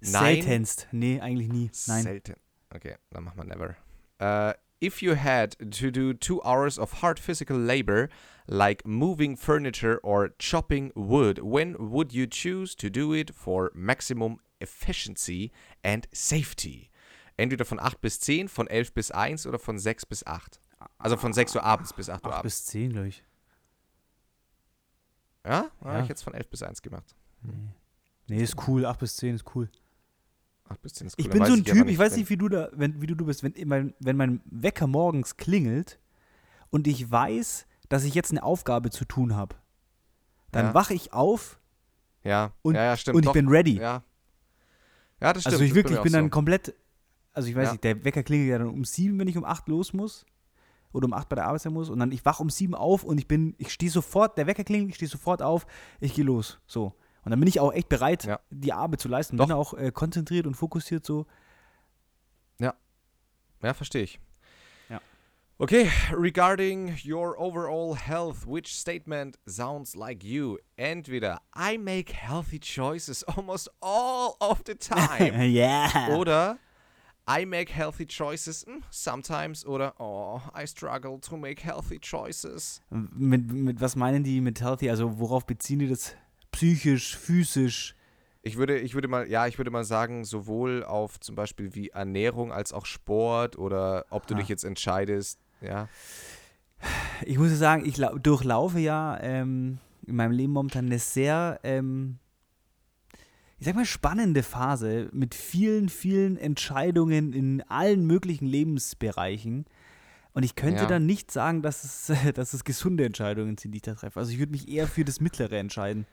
Nein. Seltenst. Nee, eigentlich nie. Nein. Selten. Okay, dann machen wir never. If you had to do two hours of hard physical labor, like moving furniture or chopping wood, when would you choose to do it for maximum efficiency and safety? Entweder von 8 bis 10, von 11 bis 1 oder von 6 bis 8. Also von 6 Uhr abends bis 8 Uhr 8 abends. bis 10, glaube ich. Ja? Ja. Ich jetzt von 11 bis 1 gemacht. Nee. nee, ist cool. 8 bis 10 ist cool. 8 bis 10 ist cool. Ich bin weiß so ein Typ, ich weiß wenn- nicht, wie du da, wenn, wie du, du bist, wenn mein, wenn mein Wecker morgens klingelt und ich weiß, dass ich jetzt eine Aufgabe zu tun habe, dann Ja. wache ich auf Ja, und, ja, ja, stimmt. und ich doch. bin ready. Ja. Ja, das stimmt. also ich das wirklich, mir ich bin dann so. komplett, also ich weiß Ja. nicht, der Wecker klingelt ja dann um sieben, wenn ich um acht los muss oder um acht bei der Arbeit sein muss und dann ich wache um sieben auf und ich bin, ich stehe sofort, der Wecker klingelt, ich stehe sofort auf, ich gehe los, so. Und dann bin ich auch echt bereit, Ja. die Arbeit zu leisten, Doch. bin auch äh, konzentriert und fokussiert so. Ja, verstehe ich. Ja. Okay, regarding your overall health, which statement sounds like you? Entweder I make healthy choices almost all of the time. [LAUGHS] yeah. oder I make healthy choices mm, sometimes. Oder oh, I struggle to make healthy choices. Mit, mit was meinen die mit healthy? Also worauf beziehen die das? Psychisch, physisch? Ich würde, ich würde mal, ja, ich würde mal sagen, sowohl auf zum Beispiel wie Ernährung als auch Sport oder ob du Ha. dich jetzt entscheidest, ja. Ich muss sagen, ich lau- durchlaufe ja ähm, in meinem Leben momentan eine sehr, ähm, ich sag mal, spannende Phase mit vielen, vielen Entscheidungen in allen möglichen Lebensbereichen. Und ich könnte Ja. dann nicht sagen, dass es, [LAUGHS] dass es gesunde Entscheidungen sind, die ich da treffe. Also ich würde mich eher für das Mittlere entscheiden.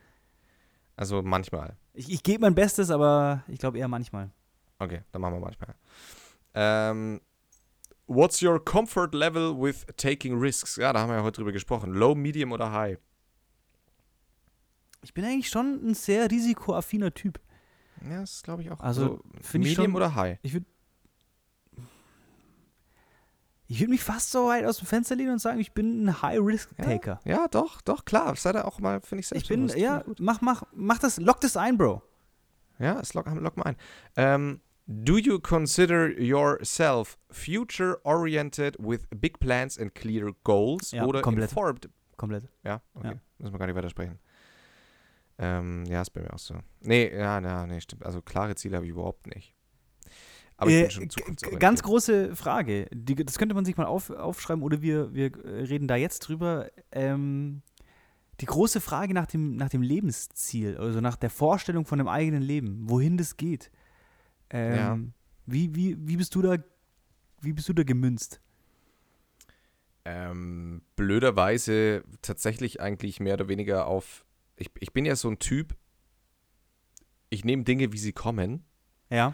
Also manchmal. Ich, ich gebe mein Bestes, aber ich glaube eher manchmal. Okay, dann machen wir manchmal. Ähm, what's your comfort level with taking risks? Ja, da haben wir ja heute drüber gesprochen. Low, medium oder high? Ich bin eigentlich schon ein sehr risikoaffiner Typ. Ja, das glaube ich auch. Also, ich medium schon- oder high? Ich würde ich würd mich fast so weit aus dem Fenster lehnen und sagen, ich bin ein High-Risk-Taker. Ja, doch, doch, klar. Sei da auch mal, finde ich, ich bin, ja, mach, mach, mach das, lock das ein, Bro. Ja, es lock, lock mal ein. Ähm, do you consider yourself future-oriented with big plans and clear goals? Ja, oder komplett. informed Komplett. Ja, okay. Ja. Müssen wir gar nicht weitersprechen. Ähm, ja, ist bei mir auch so. Nee, ja, ja, nee, stimmt. Also klare Ziele habe ich überhaupt nicht. Aber ich Äh, bin schon zukunftsorientiert. ganz große Frage. Die, das könnte man sich mal auf, aufschreiben oder wir, wir reden da jetzt drüber. Ähm, die große Frage nach dem, nach dem Lebensziel, also nach der Vorstellung von dem eigenen Leben, wohin das geht. Ähm, Ja. wie, wie, wie bist du da, wie bist du da gemünzt? Ähm, blöderweise tatsächlich eigentlich mehr oder weniger auf. Ich, ich bin ja so ein Typ, ich nehme Dinge, wie sie kommen. Ja.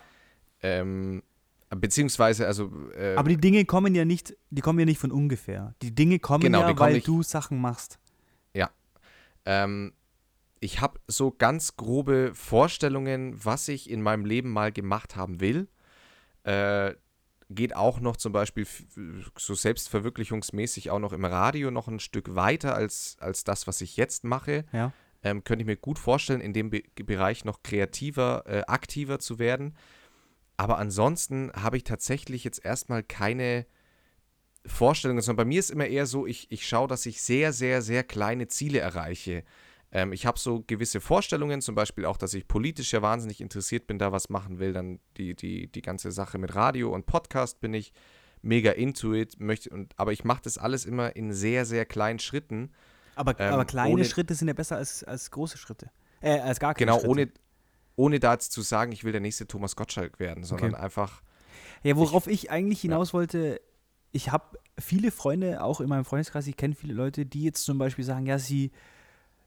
Ähm, beziehungsweise, also. Äh, Aber die Dinge kommen ja nicht, die kommen ja nicht von ungefähr. Die Dinge kommen Genau, ja, kommen weil nicht- du Sachen machst. Ähm, ich habe so ganz grobe Vorstellungen, was ich in meinem Leben mal gemacht haben will. Äh, geht auch noch zum Beispiel so selbstverwirklichungsmäßig auch noch im Radio noch ein Stück weiter als, als das, was ich jetzt mache. Ja. Ähm, könnte ich mir gut vorstellen, in dem Be Bereich noch kreativer, äh, aktiver zu werden. Aber ansonsten habe ich tatsächlich jetzt erstmal keine Vorstellungen, sondern bei mir ist immer eher so, ich, ich schaue, dass ich sehr, sehr, sehr kleine Ziele erreiche. Ähm, ich habe so gewisse Vorstellungen, zum Beispiel auch, dass ich politisch ja wahnsinnig interessiert bin, da was machen will. Dann die, die, die ganze Sache mit Radio und Podcast bin ich mega into it, möchte, und, aber ich mache das alles immer in sehr, sehr kleinen Schritten. Aber, Ähm, aber kleine Schritte sind ja besser als, als große Schritte. Äh, als gar keine Genau, Schritte. ohne, ohne da jetzt zu sagen, ich will der nächste Thomas Gottschalk werden, sondern einfach, Ja, worauf ich, eigentlich hinaus wollte, ich habe viele Freunde, auch in meinem Freundeskreis, ich kenne viele Leute, die jetzt zum Beispiel sagen, ja, sie,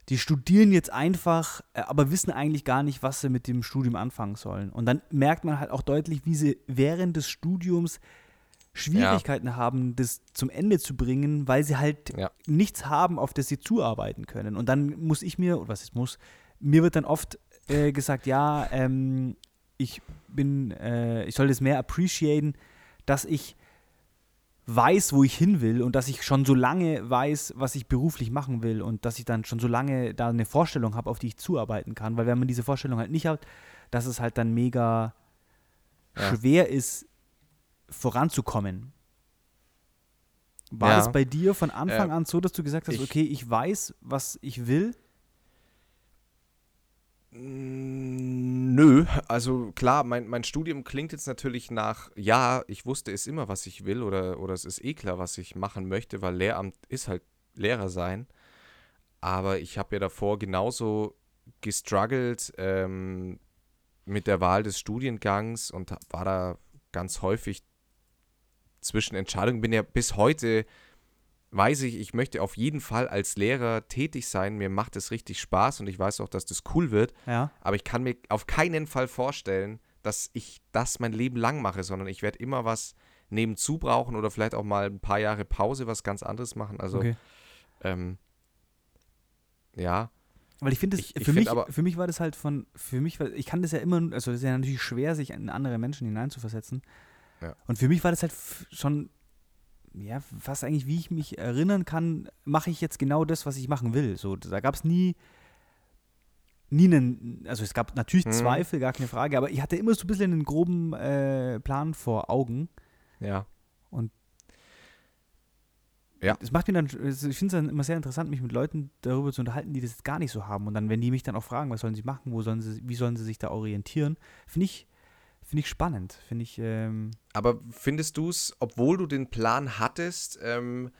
die studieren jetzt einfach, äh, aber wissen eigentlich gar nicht, was sie mit dem Studium anfangen sollen. Und dann merkt man halt auch deutlich, wie sie während des Studiums Schwierigkeiten haben, das zum Ende zu bringen, weil sie halt Ja. nichts haben, auf das sie zuarbeiten können. Und dann muss ich mir, oder was ist muss, mir wird dann oft äh, gesagt, ja, ähm, ich bin, äh, ich soll das mehr appreciaten, dass ich weiß, wo ich hin will und dass ich schon so lange weiß, was ich beruflich machen will und dass ich dann schon so lange da eine Vorstellung habe, auf die ich zuarbeiten kann. Weil wenn man diese Vorstellung halt nicht hat, dass es halt dann mega Ja. schwer ist, voranzukommen. War Ja. das bei dir von Anfang Äh, an so, dass du gesagt hast, ich- okay, ich weiß, was ich will? Nö, also klar, mein, mein Studium klingt jetzt natürlich nach, ja, ich wusste es immer, was ich will oder, oder es ist eh klar, was ich machen möchte, weil Lehramt ist halt Lehrer sein. Aber ich habe ja davor genauso gestruggelt ähm, mit der Wahl des Studiengangs und war da ganz häufig zwischen Entscheidungen. Bin ja bis heute weiß ich, ich möchte auf jeden Fall als Lehrer tätig sein. Mir macht es richtig Spaß und ich weiß auch, dass das cool wird. Ja. Aber ich kann mir auf keinen Fall vorstellen, dass ich das mein Leben lang mache, sondern ich werde immer was nebenzu brauchen oder vielleicht auch mal ein paar Jahre Pause, was ganz anderes machen. Also, okay. ähm, ja, Weil ich finde, für, find mich, aber- für mich war das halt von, für mich, war, ich kann das ja immer, also das ist ja natürlich schwer, sich in andere Menschen hineinzuversetzen. Ja. Und für mich war das halt schon, ja, fast eigentlich, wie ich mich erinnern kann, mache ich jetzt genau das, was ich machen will. So, da gab es nie, nie einen, also es gab natürlich Mhm. Zweifel, gar keine Frage, aber ich hatte immer so ein bisschen einen groben äh, Plan vor Augen. ja. Ja. Es macht mir dann, ich finde es dann immer sehr interessant, mich mit Leuten darüber zu unterhalten, die das gar nicht so haben. Und dann, wenn die mich dann auch fragen, was sollen sie machen, wo sollen sie, wie sollen sie sich da orientieren, finde ich, finde ich spannend. Finde ich, ähm, Aber findest du es, obwohl du den Plan hattest, ähm,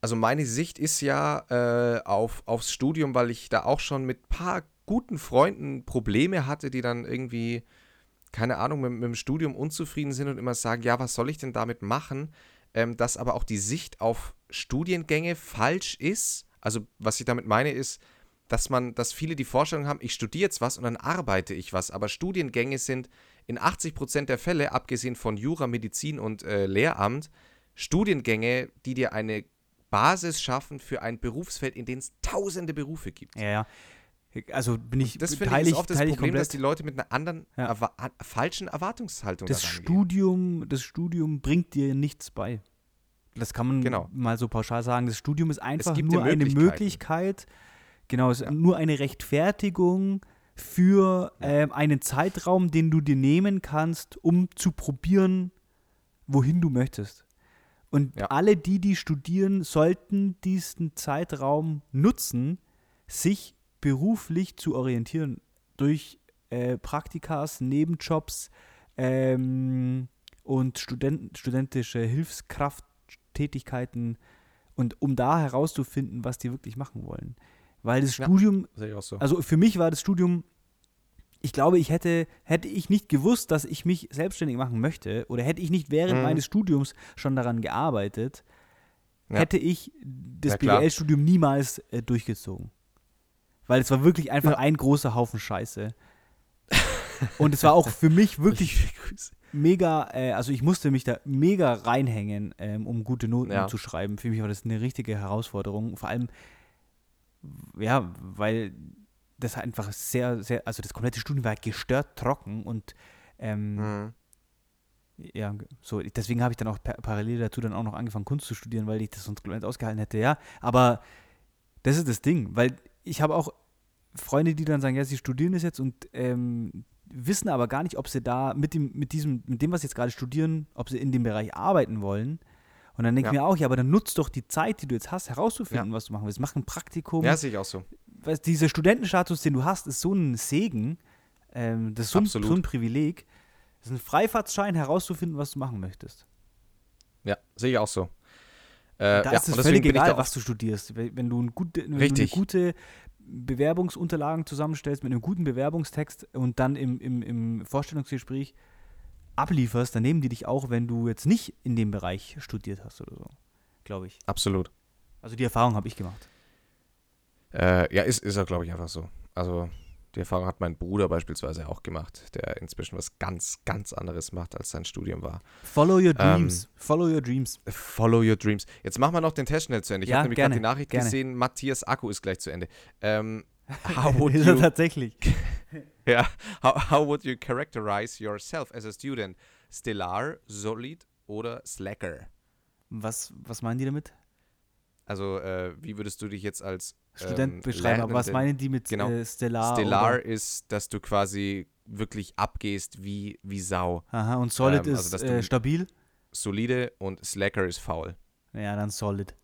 also meine Sicht ist ja äh, auf, aufs Studium, weil ich da auch schon mit ein paar guten Freunden Probleme hatte, die dann irgendwie, keine Ahnung, mit, mit dem Studium unzufrieden sind und immer sagen, ja, was soll ich denn damit machen? Ähm, dass aber auch die Sicht auf Studiengänge falsch ist. Also was ich damit meine ist, dass man, dass viele die Vorstellung haben, ich studiere jetzt was und dann arbeite ich was. Aber Studiengänge sind in 80% der Fälle, abgesehen von Jura, Medizin und äh, Lehramt, Studiengänge, die dir eine Basis schaffen für ein Berufsfeld, in dem es tausende Berufe gibt. ja, ja. Also bin ich, Das finde ich ist oft das Problem, dass komplett. die Leute mit einer anderen, Ja. erwa falschen Erwartungshaltung das da. Studium, das Studium bringt dir nichts bei. Das kann man Genau. mal so pauschal sagen. Das Studium ist einfach nur eine. Möglichkeit, genau, es ist nur eine Rechtfertigung für ähm, einen Zeitraum, den du dir nehmen kannst, um zu probieren, wohin du möchtest. Und Ja. alle die, die studieren, sollten diesen Zeitraum nutzen, sich beruflich zu orientieren durch äh, Praktikas, Nebenjobs ähm, und Studenten, studentische Hilfskrafttätigkeiten und um da herauszufinden, was die wirklich machen wollen. Weil das Ja. Studium auch so. also für mich war das Studium, ich glaube, ich hätte, hätte ich nicht gewusst, dass ich mich selbstständig machen möchte oder hätte ich nicht während Mhm. meines Studiums schon daran gearbeitet, Ja. hätte ich das Ja. BWL-Studium niemals äh, durchgezogen. Weil es war wirklich einfach Ja. ein großer Haufen Scheiße. Und es war auch für mich [LAUGHS] wirklich mega, äh, also ich musste mich da mega reinhängen, ähm, um gute Noten Ja. zu schreiben. Für mich war das eine richtige Herausforderung. Vor allem, ja, weil das einfach sehr, sehr, also das komplette Studium war gestört trocken und ähm, Mhm. Ja, so, deswegen habe ich dann auch par parallel dazu dann auch noch angefangen, Kunst zu studieren, weil ich das sonst nicht ausgehalten hätte, ja. Aber das ist das Ding, weil ich habe auch Freunde, die dann sagen, ja, sie studieren das jetzt und ähm, wissen aber gar nicht, ob sie da mit dem, mit diesem, mit dem, was sie jetzt gerade studieren, ob sie in dem Bereich arbeiten wollen. Und dann denke ich Ja. mir auch, ja, aber dann nutzt doch die Zeit, die du jetzt hast, herauszufinden, was du machen willst. Mach ein Praktikum. Ja, sehe ich auch so. Weißt, dieser Studentenstatus, den du hast, ist so ein Segen. Ähm, das ist so ein, so ein Privileg. Das ist ein Freifahrtschein, herauszufinden, was du machen möchtest. Ja, sehe ich auch so. Äh, da ja, ist es völlig egal, was du studierst. Wenn du, ein gute, wenn du eine gute Bewerbungsunterlagen zusammenstellst mit einem guten Bewerbungstext und dann im, im, im Vorstellungsgespräch ablieferst, dann nehmen die dich auch, wenn du jetzt nicht in dem Bereich studiert hast oder so. Glaube ich. Absolut. Also die Erfahrung habe ich gemacht. Äh, ja, ist, ist er, glaube ich, einfach so. Also, die Erfahrung hat mein Bruder beispielsweise auch gemacht, der inzwischen was ganz, ganz anderes macht, als sein Studium war. Follow your Ähm, dreams. Follow your dreams. Follow your dreams. Jetzt machen wir noch den Test schnell zu Ende. Ich Ja, habe nämlich gerade die Nachricht gerne. gesehen, Matthias Akku ist gleich zu Ende. Ähm, [LAUGHS] how, would Ist er you, tatsächlich. [LAUGHS] ja, how, how would you characterize yourself as a student? Stellar, Solid oder Slacker? Was, was meinen die damit? Also, äh, wie würdest du dich jetzt als Student ähm, beschreiben, aber was meinen die mit Genau. äh, Stellar? Stellar Oder? ist, dass du quasi wirklich abgehst wie, wie Sau. Aha, und Solid ähm, also, ist äh, stabil? Solide und Slacker ist faul. Ja, dann Solid.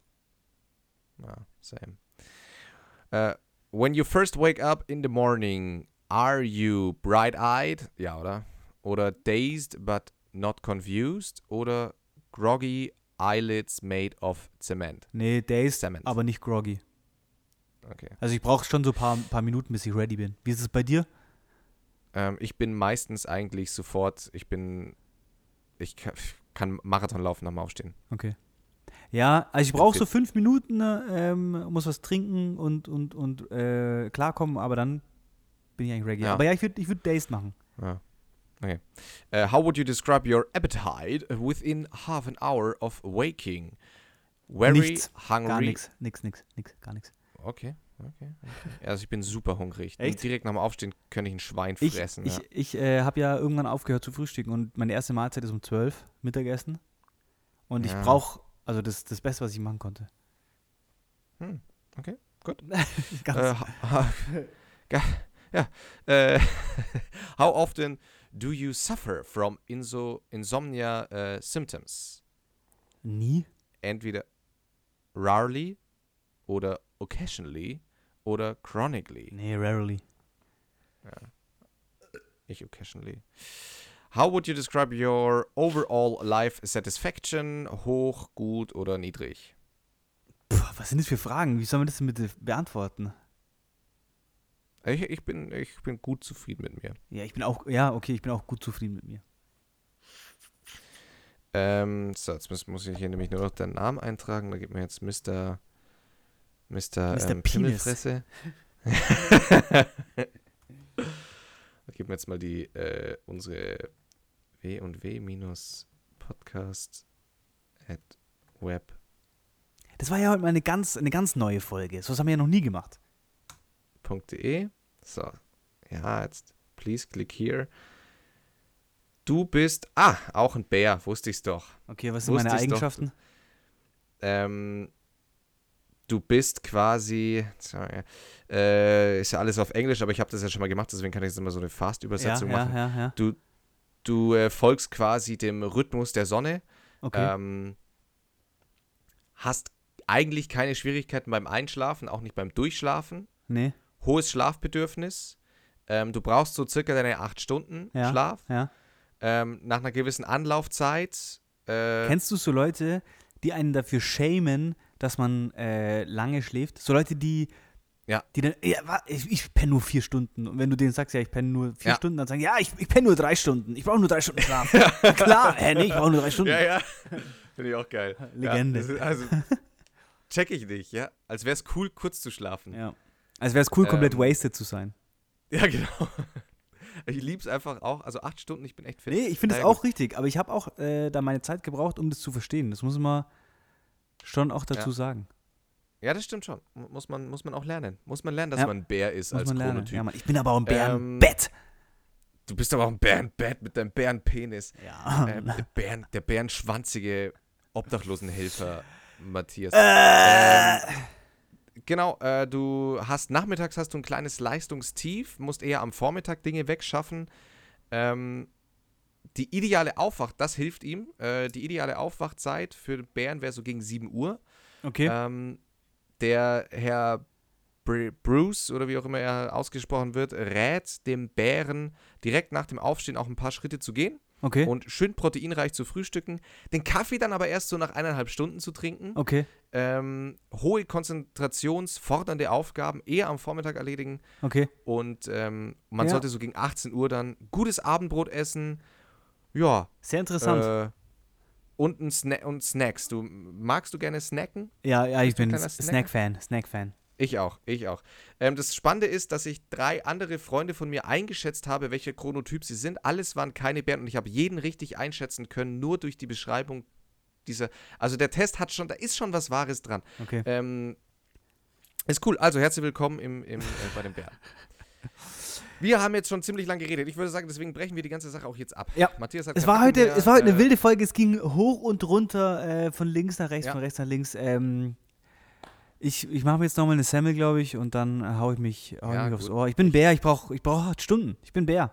Ja, same. Äh, when you first wake up in the morning, are you bright-eyed? Ja, oder? Oder dazed but not confused? Oder groggy eyelids made of cement? Nee, Days, Cement. aber nicht groggy. Okay. Also ich brauche schon so ein paar, paar Minuten, bis ich ready bin. Wie ist es bei dir? Ähm, ich bin meistens eigentlich sofort, ich bin, ich kann, kann Marathon laufen nach dem Aufstehen. Okay. Ja, also ich brauche so fünf Minuten, ne, ähm, muss was trinken und, und, und äh, klarkommen, aber dann bin ich eigentlich ready. Ja. Aber ja, ich würde ich würd Days machen. Ja. Okay. Uh, how would you describe your appetite within half an hour of waking? Very Nichts. hungry. Gar nichts, nix, nix, nix, gar nichts. Okay, okay, okay. Also ich bin super hungrig. Echt? Direkt nach dem Aufstehen könnte ich ein Schwein Ich, fressen. ich, ja. ich äh, habe ja irgendwann aufgehört zu frühstücken und meine erste Mahlzeit ist um 12 Mittagessen. Und ich Ja. brauche, also das das Beste, was ich machen konnte. Hm, okay, gut. [LAUGHS] Ganz, Äh, ja. Äh, [LAUGHS] how often do you suffer from inso insomnia äh, symptoms? nie. Entweder rarely oder occasionally oder chronically. Nee, rarely. Ich occasionally. How would you describe your overall life satisfaction? Hoch, gut oder niedrig? Puh, was sind das für Fragen? Wie sollen wir das denn bitte beantworten? Ich, ich, bin, ich bin gut zufrieden mit mir. Ja, ich bin auch, ja, okay, ich bin auch gut zufrieden mit mir. Ähm, so, jetzt muss, muss ich hier nämlich nur noch den Namen eintragen. Da gibt mir jetzt Mr. Mr. Mr. Ähm. Pimmelfresse. [LAUGHS] da gibt mir jetzt mal die, äh, unsere w und w minus podcast at web. Das war ja heute mal eine ganz, eine ganz neue Folge. So was haben wir ja noch nie gemacht. .de. So, ja, jetzt please click here. Du bist, ah, auch ein Bär, wusste ich's doch. Okay, was sind Wusste meine. Eigenschaften? Ähm, du bist quasi, sorry, äh, ist ja alles auf Englisch, aber ich habe das ja schon mal gemacht, deswegen kann ich jetzt immer so eine Fast-Übersetzung ja, machen. ja, ja. Du, du äh, folgst quasi dem Rhythmus der Sonne, Okay. ähm, hast eigentlich keine Schwierigkeiten beim Einschlafen, auch nicht beim Durchschlafen. nee, Hohes Schlafbedürfnis. Ähm, du brauchst so circa deine acht Stunden Ja. Schlaf. ja. Ähm, nach einer gewissen Anlaufzeit. Äh, Kennst du so Leute, die einen dafür schämen, dass man äh, lange schläft? So Leute, die. Ja. Die dann, ja, ich, ich penne nur vier Stunden. Und wenn du denen sagst, ja, ich penne nur vier Ja. Stunden, dann sagen, ja, ich, ich penne nur drei Stunden. Ich brauche nur drei Stunden Schlaf. [LAUGHS] Klar, äh, nee, ich brauche nur drei Stunden. Ja, ja. Finde ich auch geil. Legende. Ja, also, check ich nicht, ja. Als wäre es cool, kurz zu schlafen. Ja, Ja. Also wäre es cool, komplett Ähm, wasted zu sein. genau. [LAUGHS] Ich liebe es einfach auch. Also acht Stunden, ich bin echt fit. Nee, ich finde es auch richtig, aber ich habe auch äh, da meine Zeit gebraucht, um das zu verstehen. Das muss man schon auch dazu Ja. sagen. Ja, das stimmt schon. Muss man, muss man auch lernen. Muss man lernen, dass Ja. man ein Bär ist Muss als. Chronotyp. Ja, ich bin aber auch ein Bär im Ähm, Bett. Du bist aber auch ein Bärenbett mit deinem Bärenpenis. Ja. Ähm, der, Bären, der bärenschwanzige Obdachlosenhelfer Matthias. Äh. Ähm, genau, äh, du hast nachmittags hast du ein kleines Leistungstief, musst eher am Vormittag Dinge wegschaffen. Ähm, die ideale Aufwacht, das hilft ihm. Äh, die ideale Aufwachzeit für Bären wäre so gegen 7 Uhr. Okay. Ähm, der Herr Br Bruce oder wie auch immer er ausgesprochen wird, rät dem Bären direkt nach dem Aufstehen auch ein paar Schritte zu gehen Okay. und schön proteinreich zu frühstücken. Den Kaffee dann aber erst so nach eineinhalb Stunden zu trinken. Okay. Ähm, hohe konzentrationsfordernde Aufgaben eher am Vormittag erledigen Okay. und ähm, man Ja. sollte so gegen 18 Uhr dann gutes Abendbrot essen. Ja. Sehr interessant. Äh, und, ein Sna und Snacks. Du magst du gerne snacken? ja, ja, ich bin? Snack-Fan. Snack-Fan. Ich auch, ich auch. Ähm, das Spannende ist, dass ich drei andere Freunde von mir eingeschätzt habe, welcher Chronotyp sie sind. Alles waren keine Bären und ich habe jeden richtig einschätzen können, nur durch die Beschreibung dieser. Also der Test hat schon, da ist schon was Wahres dran. Okay. Ähm, ist cool. Also herzlich willkommen im, im, äh, bei den Bären. [LAUGHS] Wir haben jetzt schon ziemlich lange geredet. Ich würde sagen, deswegen brechen wir die ganze Sache auch jetzt ab. Ja. Matthias hat Es war heute, mehr, es war heute eine äh, wilde Folge. Es ging hoch und runter, äh, von links nach rechts, Ja. von rechts nach links. Ähm, ich ich mache mir jetzt nochmal eine Semmel, glaube ich, und dann äh, hau ich mich, hau Ja, mich aufs. Ohr. Ich bin Bär, ich brauche ich brauch acht Stunden. Ich bin Bär.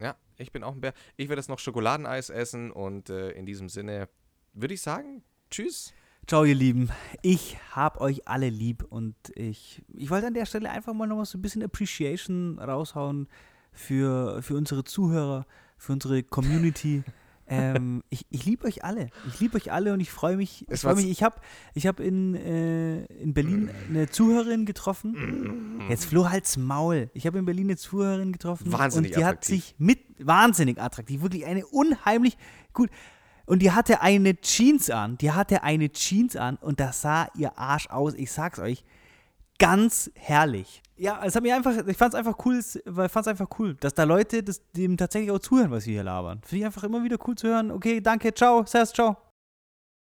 Ja, ich bin auch ein Bär. Ich werde jetzt noch Schokoladeneis essen und äh, in diesem Sinne würde ich sagen, tschüss. Ciao, ihr Lieben. Ich hab euch alle lieb und ich, ich wollte an der Stelle einfach mal noch so ein bisschen Appreciation raushauen für, für unsere Zuhörer, für unsere Community. [LAUGHS] ähm, ich ich liebe euch alle. Ich liebe euch alle und ich freue mich. Ich freue mich. Ich habe ich hab in, äh, in Berlin eine Zuhörerin getroffen. Jetzt Flo halt's Maul. Ich habe in Berlin eine Zuhörerin getroffen. Wahnsinnig Und die hat attraktiv. sich mit wahnsinnig attraktiv, wirklich eine unheimlich gut. Und die hatte eine Jeans an. Die hatte eine Jeans an und da sah ihr Arsch aus. Ich sag's euch. Ganz herrlich. Ja, es hat mir einfach, ich fand's einfach cool, weil fand's einfach cool, dass da Leute das, dem tatsächlich auch zuhören, was wir hier labern. Finde ich einfach immer wieder cool zu hören. Okay, danke, ciao, servus, ciao.